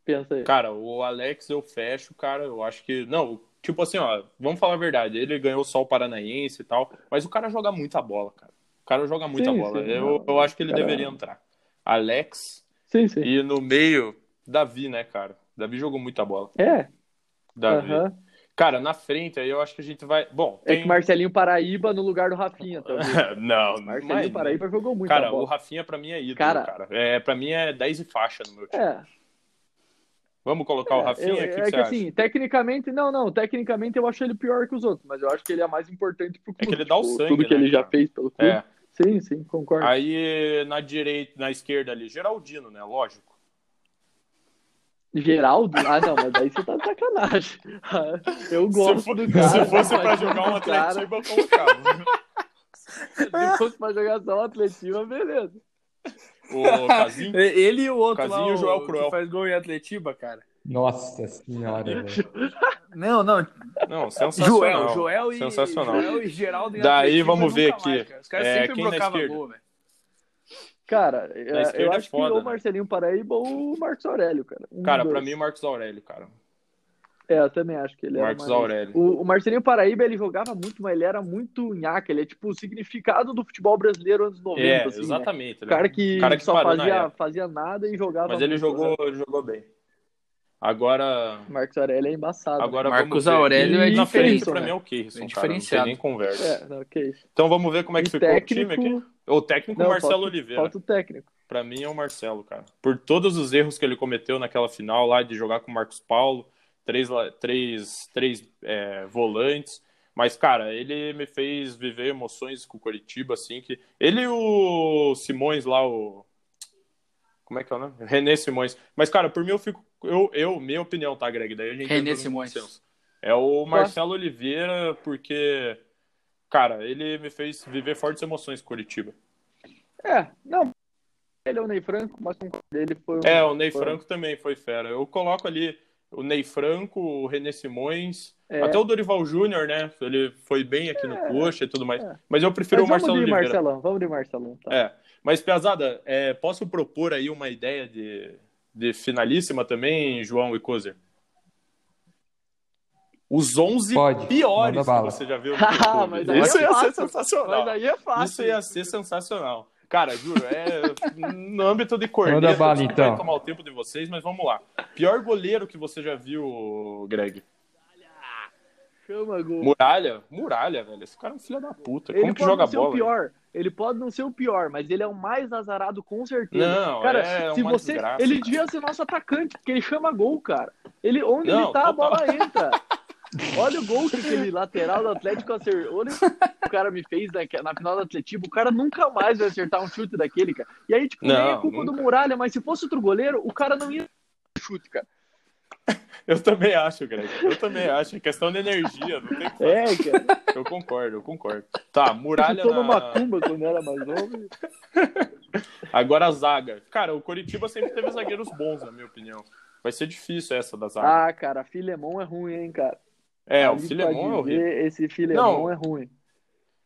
Pensa aí. Cara, o Alex eu fecho, cara. Eu acho que. Não, tipo assim, ó, vamos falar a verdade. Ele ganhou só o Paranaense e tal. Mas o cara joga muita bola, cara. O cara joga muita Sim, bola. sim, eu, eu acho que ele cara- deveria entrar. Alex Sim, sim. e no meio, Davi, né, cara? Davi jogou muita bola. É, Davi. aham. Cara, na frente aí eu acho que a gente vai. Bom, É tem... que Marcelinho Paraíba no lugar do Rafinha também. não, Marcelinho mas... Paraíba jogou muita Cara, o bola. Rafinha pra mim é ídolo, Cara- cara. É, pra mim é 10 e faixa no meu time. É, Vamos colocar o é, Rafinha? eu- O que, é que que você acha? assim, tecnicamente, não, não, tecnicamente eu acho ele pior que os outros, mas eu acho que ele é mais importante pro clube. que ele dá o tipo, sangue, Tudo que né, ele já cara? fez pelo clube. É. Sim, sim, concordo. Aí na direita, na esquerda ali, Geraldino, né? Lógico. Geraldo? Ah, não, mas daí você tá de sacanagem. Eu gosto se, for- do cara. se fosse pra jogar um o cara- Atletiba, eu colocava. Se fosse pra jogar só um atletiva, beleza. o Casim. Ele e o outro Casinho lá, e o Joel Cruel. que faz gol em Atletiba, cara. Nossa senhora, velho. Não, não. Não, sensacional. Joel, Joel e, Sensacional. Joel e Geraldo em Daí, vamos ver mais, aqui. cara. Os caras É, sempre quem na brocavam esquerda? gol, velho. Cara, é, eu é acho foda, que ou o né? Marcelinho Paraíba ou o Marcos Aurélio, cara. Um Cara, dos pra mim o Marcos Aurélio, cara. É, eu também acho que ele era Marcos mais- Aurélio. O, o Marcelinho Paraíba, ele jogava muito, mas ele era muito nhaca. Ele é tipo o significado do futebol brasileiro anos 90, É, assim, né? exatamente. O cara que, cara que só fazia, fazia nada e jogava Mas ele muito, jogou, né? ele jogou bem. Agora, Marcos Aurélio é embaçado. agora Marcos. Aurélio é na frente diferente, pra né? mim é o Keirson, É cara. Não tem diferenciado. nem conversa. É, não, isso. Então vamos ver como é que E ficou o time técnico- aqui. O técnico Não, Marcelo falta- Oliveira. Falta o técnico. Pra mim é o Marcelo, cara. Por todos os erros que ele cometeu naquela final lá de jogar com o Marcos Paulo, três, três, três é, volantes. Mas, cara, ele me fez viver emoções com o Coritiba, assim, que. Ele e o Simões lá, o. Como é que é o nome? René Simões. Mas, cara, por mim eu fico. Eu, eu minha opinião, tá, Greg? Daí a gente René Simões. É o Marcelo Oliveira, porque, cara, ele me fez viver fortes emoções com Curitiba. É, não. Ele é o Ney Franco, mas com ele foi. É, o Ney foi... Franco também foi fera. Eu coloco ali o Ney Franco, o René Simões, é. até o Dorival Júnior, né? Ele foi bem aqui é. no Coxa e tudo mais. É. Mas eu prefiro mas o Marcelo Oliveira. Marcelão, vamos de Marcelão. Tá. É. Mas, Piazada, é, posso propor aí uma ideia de, de finalíssima também, João e Kozer? Os 11 Pode, piores que você já viu. ah, mas aí Isso é ia fácil. ser sensacional. Mas aí é fácil. Isso ia ser sensacional. Cara, juro, é no âmbito de corneta, bala, então. vai tomar o tempo de vocês, mas vamos lá. Pior goleiro que você já viu, Greg? Chama gol. Muralha? Muralha, velho. Esse cara é um filho da puta. Ele Como que joga ser bola? O pior. Ele pode não ser o pior, mas ele é o mais azarado com certeza. Não, cara, é se você, desgraça, ele cara. devia ser nosso atacante, porque ele chama gol, cara. Ele onde Não, ele tá, a bola entra. Olha o gol que aquele lateral do Atlético acertou. Olha o que o cara me fez na, na final do Atlético. O cara nunca mais vai acertar um chute daquele, cara. E aí, tipo, nem é Não, culpa do nunca. Muralha, mas se fosse outro goleiro, o cara não ia chute, cara. Eu também acho, Greg. Eu também acho. É questão de energia. Não tem o. É, cara. Eu concordo, eu concordo. Tá, muralha Eu tô na... numa cumba quando era mais novo. Agora a zaga. Cara, o Coritiba sempre teve zagueiros bons, na minha opinião. Vai ser difícil essa da zaga. Ah, cara, Filemon é ruim, hein, cara. é, o Ali Filemon pode é horrível. Esse Filemon Não. é ruim.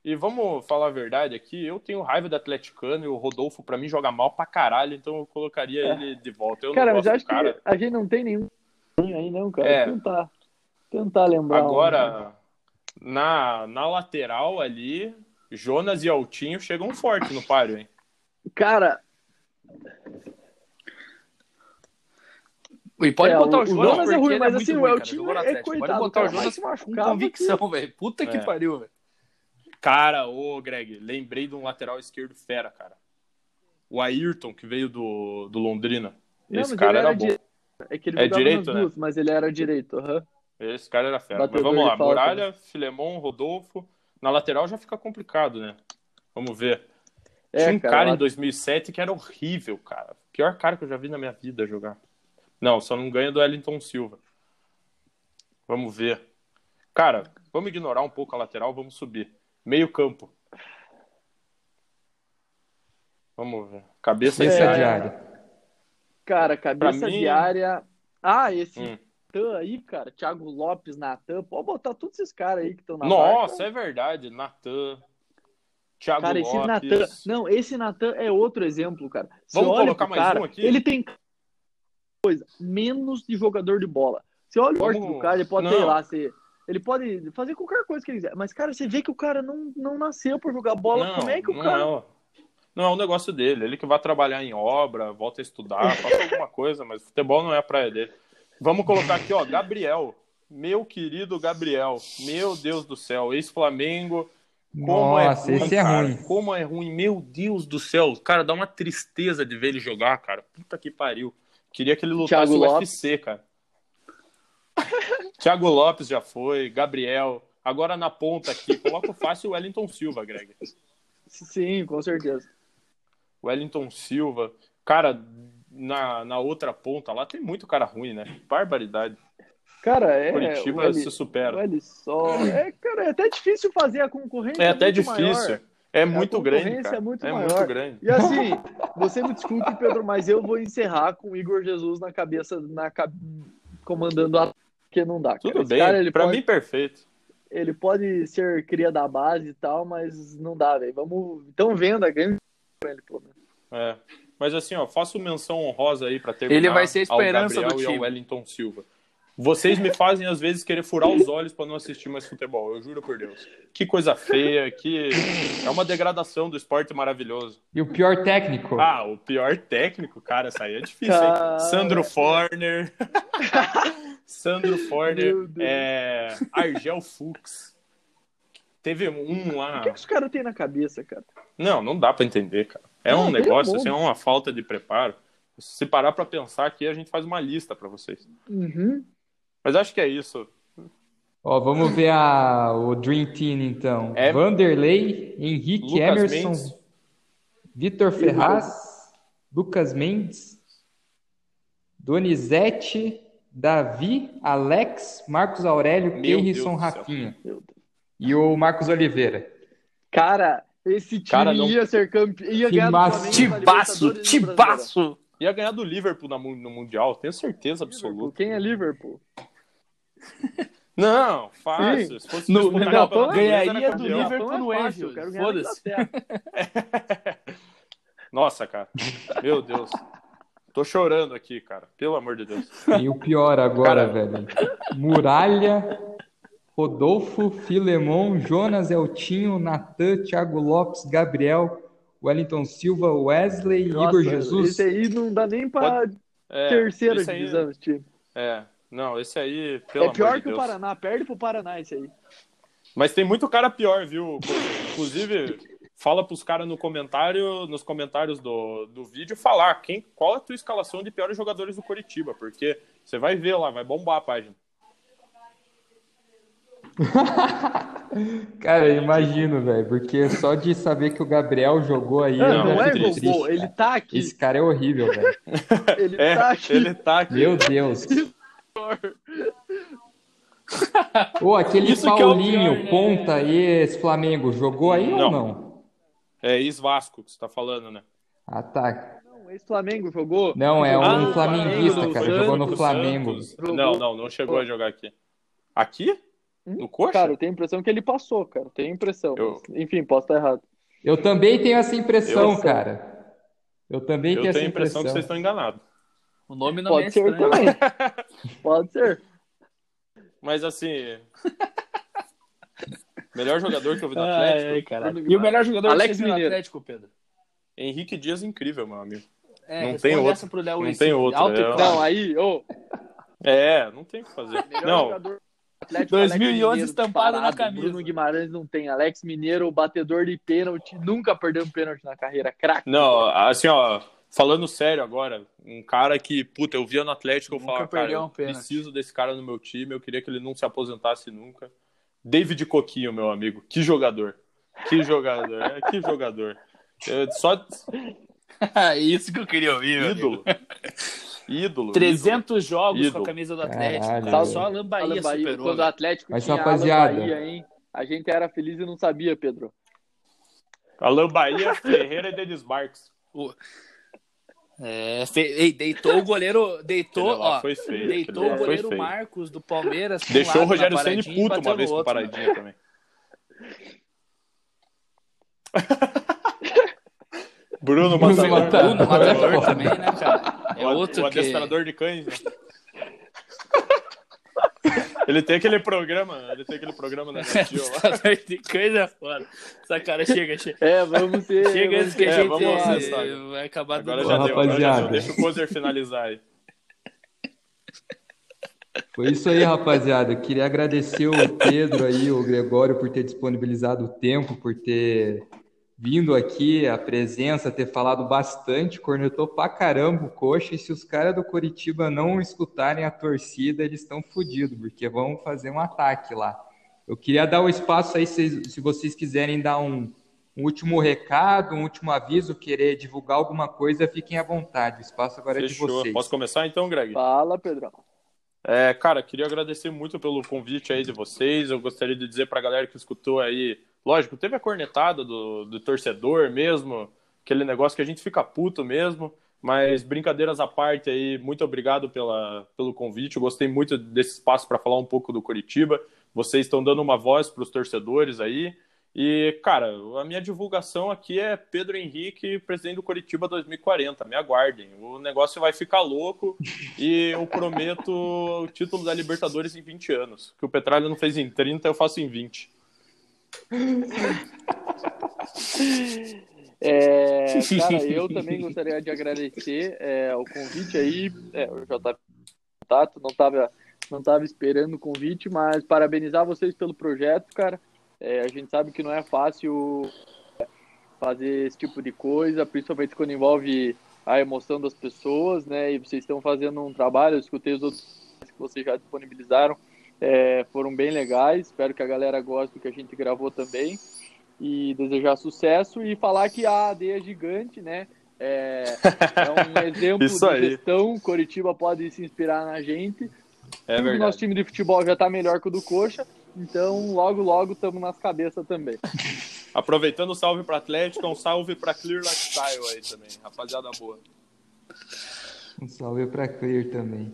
E vamos falar a verdade aqui, eu tenho raiva do atleticano e o Rodolfo, pra mim, joga mal pra caralho, então eu colocaria É. ele de volta. Eu cara, não mas acho cara. que a gente não tem nenhum aí, não, cara. É. Tentar, tentar lembrar. um. Agora, na, na lateral ali, Jonas e Altinho chegam forte no páreo, hein? Cara, E pode É, botar o- o o Jonas, Jonas é ruim, ele mas muito assim, o ruim, cara, Eltinho jogou no é Atlético. coitado, Pode botar o o cara Jonas se com machucava convicção, velho. Puta que É. pariu, velho. Cara, ô Greg, lembrei de um lateral esquerdo fera, cara. O Ayrton, que veio do, do Londrina. Não, Esse mas cara era, era bom. É que ele É direito, né? duas, mas ele era direito. aham. Esse cara era fera. Mas vamos lá. Muralha, Filemon, Rodolfo. Na lateral já fica complicado, né? Vamos ver. É, Tinha um cara, cara, lá- em 2007 que era horrível, cara. Pior cara que eu já vi na minha vida jogar. Não, só não ganha do Wellington Silva. Vamos ver. Cara, vamos ignorar um pouco a lateral, vamos subir. Meio campo. Vamos ver. Cabeça Cabeça de de área. Cara, cabeça mim- de área. Ah, esse Hum. Natan aí, cara. Thiago Lopes, Natan. Pode botar todos esses caras aí que estão na Nossa, é verdade. Natan. Thiago Cara, esse Lopes. Natan. Não, esse Natan é outro exemplo, cara. Você Vamos colocar mais cara, um aqui? Ele tem coisa, menos de jogador de bola. Você olha o porte do cara, ele pode, sei lá, ser. Ele pode fazer qualquer coisa que ele quiser. Mas, cara, você vê que o cara não, não nasceu pra jogar bola. Não, Como é que o não cara. É, o- não é o negócio dele. Ele que vai trabalhar em obra, volta a estudar, faça alguma coisa, mas futebol não é a praia dele. Vamos colocar aqui, ó, Gabriel. Meu querido Gabriel. Meu Deus do céu. Ex-Flamengo. Como Nossa, é ruim, esse é cara. ruim. Como é ruim. Meu Deus do céu. Cara, dá uma tristeza de ver ele jogar, cara. Puta que pariu. Queria que ele lutasse Lopes. UFC, cara. Thiago Lopes já foi, Gabriel. Agora na ponta aqui, coloca o fácil o Wellington Silva, Greg. Sim, com certeza. Wellington Silva. Cara, na, na outra ponta lá tem muito cara ruim, né? Barbaridade. Cara, é. Curitiba L- se supera. L só. É, cara, é até difícil fazer a concorrência. É até difícil. maior. É A muito grande, concorrência cara. é muito é muito grande. E assim, você me desculpe, Pedro, mas eu vou encerrar com o Igor Jesus na cabeça, na comandando a porque não dá. Cara. Tudo Esse bem, cara, ele pra pode, mim perfeito. ele pode ser cria da base e tal, mas não dá, velho. Vamos, estão vendo a grande pra ele, pelo menos. É. Mas assim, ó, faço menção honrosa aí pra terminar. Ele vai ser a ao esperança Gabriel do e ao time. Wellington Silva. Vocês me fazem às vezes querer furar os olhos pra não assistir mais futebol, eu juro por Deus. Que coisa feia, que é uma degradação do esporte maravilhoso. E o pior técnico? Ah, o pior técnico, cara, essa aí é difícil? Sandro Forner. Sandro Forner. É... Argel Fux. Teve um lá. O que, que os caras têm na cabeça, cara? Não, não dá pra entender, cara. É Não, um negócio, um assim, é uma falta de preparo. Se parar pra pensar aqui, a gente faz uma lista pra vocês. Uhum. Mas acho que é isso. Ó, vamos ver a, o Dream Team, então. É- Vanderlei, Henrique Lucas Emerson, Mendes. Vitor Ferraz, Lucas Mendes, Donizete, Davi, Alex, Marcos Aurélio, Keirson. Rafinha. Meu Deus. E o Marcos Oliveira. Cara, esse time Cara, não- ia ser campeão. Ia ganhar do Tibaço, no tibaço. Ia ganhar do Liverpool no Mundial, tenho certeza Liverpool. absoluta. Quem é Liverpool? Não, fácil. Se fosse No- disputar no a Copa ganharia do. Liverpool. No é fácil, Anfield, eu quero ganhar da foda-se. Nossa, cara. Meu Deus. Tô chorando aqui, cara. Pelo amor de Deus. E o pior agora, Cara. velho. Muralha, Rodolfo, Filemon, Jonas, Eltinho, Natan, Thiago Lopes, Gabriel, Wellington Silva, Wesley, Nossa, Igor Jesus. Esse aí não dá nem pra É, terceira aí- divisão, esse time. É, não, esse aí, pelo É amor pior de que o Deus. Paraná, perde pro Paraná esse aí. Mas tem muito cara pior, viu? Inclusive, fala pros caras no comentário, nos comentários do, do vídeo falar quem, qual é a tua escalação de piores jogadores do Coritiba, porque você vai ver lá, vai bombar a página. Cara, eu imagino, velho, porque só de saber que o Gabriel jogou aí, Não, não é fico jogou, triste, ele cara. tá aqui. Esse cara é horrível, velho. Ele É, tá aqui. ele tá aqui. Meu Deus. Ô, aquele Isso é Paulinho, pior, né? ponta ex-Flamengo, jogou aí ou Não. não? É ex-Vasco que você tá falando, né? Ah, tá. Não, esse Flamengo jogou. Não, é um Ah, flamenguista, cara. Santos, Jogou no Flamengo. Santos. Não, não, não chegou a jogar aqui. Aqui? No coxa? Cara, eu tenho a impressão que ele passou, cara. Tenho a impressão. Eu- Enfim, posso estar errado. Eu também tenho essa impressão, Eu- cara. Eu também eu tenho tenho essa a impressão impressão. que vocês estão enganados. O nome não é Pode ser estranho. também. Pode ser. Mas assim. melhor jogador que eu vi no Atlético. ai, E o melhor jogador Alex que você viu no. Atlético, Pedro? Henrique Dias, incrível, meu amigo. É, Não responde tem outro. essa pro Léo Não tem outro, Alto é. Não, aí, ô. É, não tem o que fazer. melhor Não, jogador do Atlético, 2011 Alex Mineiro, estampado na camisa. Bruno Guimarães não tem. Alex Mineiro, o batedor de pênalti. Nunca perdeu um pênalti na carreira. Craque. não, assim, ó, falando sério agora, um cara que, puta, eu via no Atlético, eu falava, cara, eu um preciso desse cara no meu time, eu queria que ele não se aposentasse nunca. David Coquinho, meu amigo, que jogador. Que jogador, é, que jogador. Eu- só Isso que eu queria ouvir. ídolo. Ídolo. 300 jogos com Ídolo. a camisa do Atlético. Caralho, cara. Só a Bahia, superou. quando o. Atlético Mas, tinha rapaziada- Bahia, hein? A gente era feliz e não sabia, Pedro. Alan Bahia, Ferreira e Denis Barques. É, fe... Ei, deitou o goleiro. Deitou, ó. foi feio, Deitou o goleiro feio. Marcos do Palmeiras. um Deixou o Rogério Ceni puto uma vez com né? paradinha também. Bruno Bruno Matador. Matador. Bruno, matador também, né, cara? É o, outro o que... adestrador de cães, né? Ele tem aquele programa, ele tem aquele programa na Netflix lá. De coisa foda. Essa cara chega, chega. É, vamos ter. Chega antes que a É, gente vamos lá, sabe? vai acabar do Agora já deu, agora já rapaziada. deu. Deixa o Kozer finalizar aí. Foi isso aí, rapaziada. Queria agradecer o Pedro aí, o Gregório, por ter disponibilizado o tempo, por ter vindo aqui, a presença, ter falado bastante, cornetou pra caramba o coxa. E se os caras do Coritiba não escutarem a torcida, eles estão fodidos, porque vão fazer um ataque lá. Eu queria dar o espaço aí, se, se vocês quiserem dar um, um último recado, um último aviso, querer divulgar alguma coisa, fiquem à vontade. O espaço agora é de Fechou. vocês. Posso começar então, Greg? Fala, Pedrão. É, cara, queria agradecer muito pelo convite aí de vocês. Eu gostaria de dizer pra galera que escutou aí, lógico, teve a cornetada do, do torcedor mesmo, aquele negócio que a gente fica puto mesmo, mas brincadeiras à parte aí, muito obrigado pela, pelo convite. Eu gostei muito desse espaço para falar um pouco do Curitiba. Vocês estão dando uma voz para os torcedores aí. E, cara, a minha divulgação aqui é Pedro Henrique, presidente do Curitiba 2040. Me aguardem. O negócio vai ficar louco e eu prometo o título da Libertadores em 20 anos. Que o Petralha não fez em 30, eu faço em 20. É, cara, eu também gostaria de agradecer é, o convite aí. É, eu já estava em contato, não estava não tava esperando o convite, mas parabenizar vocês pelo projeto, cara. É, a gente sabe que não é fácil fazer esse tipo de coisa, principalmente quando envolve a emoção das pessoas, né? E vocês estão fazendo um trabalho, eu escutei os outros que vocês já disponibilizaram, é, foram bem legais. Espero que a galera goste do que a gente gravou também e desejar sucesso e falar que a AD é gigante, né? É, é um exemplo Isso de gestão. Coritiba pode se inspirar na gente. É o nosso verdade. time de futebol já tá melhor que o do Coxa, então logo, logo estamos nas cabeças também. Aproveitando o salve para Atlético, um salve para Clear Lifestyle aí também, rapaziada boa. Um salve pra Clear também.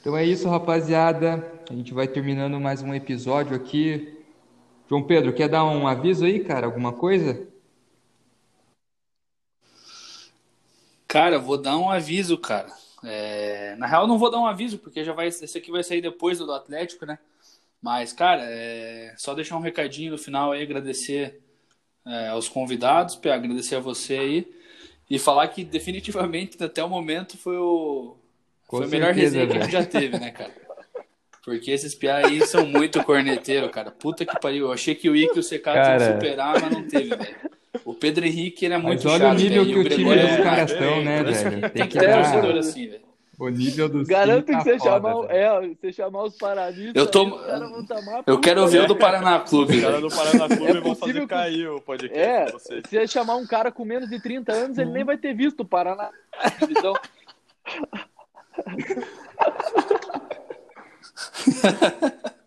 Então é isso, rapaziada. A gente vai terminando mais um episódio aqui. João Pedro, quer dar um aviso aí, cara? Alguma coisa? Cara, vou dar um aviso, cara. É, Na real, não vou dar um aviso, porque já vai, esse aqui vai sair depois do Atlético, né? Mas, cara, é só deixar um recadinho no final aí, agradecer é, aos convidados, agradecer a você aí e falar que definitivamente até o momento foi o, Com foi a melhor certeza, resenha que a velho. gente já teve, né, cara? Porque esses piá aí são muito corneteiro, cara. Puta que pariu. Eu achei que o Ike e o Secato iam Cara. superar, mas não teve, velho. O Pedro Henrique, ele é muito Mas olha chato, o nível velho, que e o time dos é- caras é, estão, né, Por isso velho? Tem que dar ter torcedor assim, velho. o nível dos Garanto que tá você foda, chamar, velho. é, você chamar os paranistas, Eu tô- Eu quero ver né? o do Paraná Clube, Os caras velho. do Paraná Clube É vão possível fazer que- cair o podcast É, pra vocês. se você chamar um cara com menos de 30 anos, ele nem vai ter visto o Paraná. Então,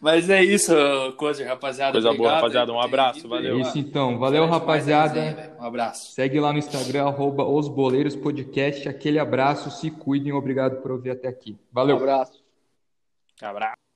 Mas é isso, Cozer, rapaziada. Coisa boa, Obrigado rapaziada. aí Um abraço, valeu. É isso então. Valeu, rapaziada. Um abraço. Segue lá no Instagram, arroba Os Boleiros Podcast. Aquele abraço, se cuidem. Obrigado por ouvir até aqui. um Valeu. abraço. Abraço.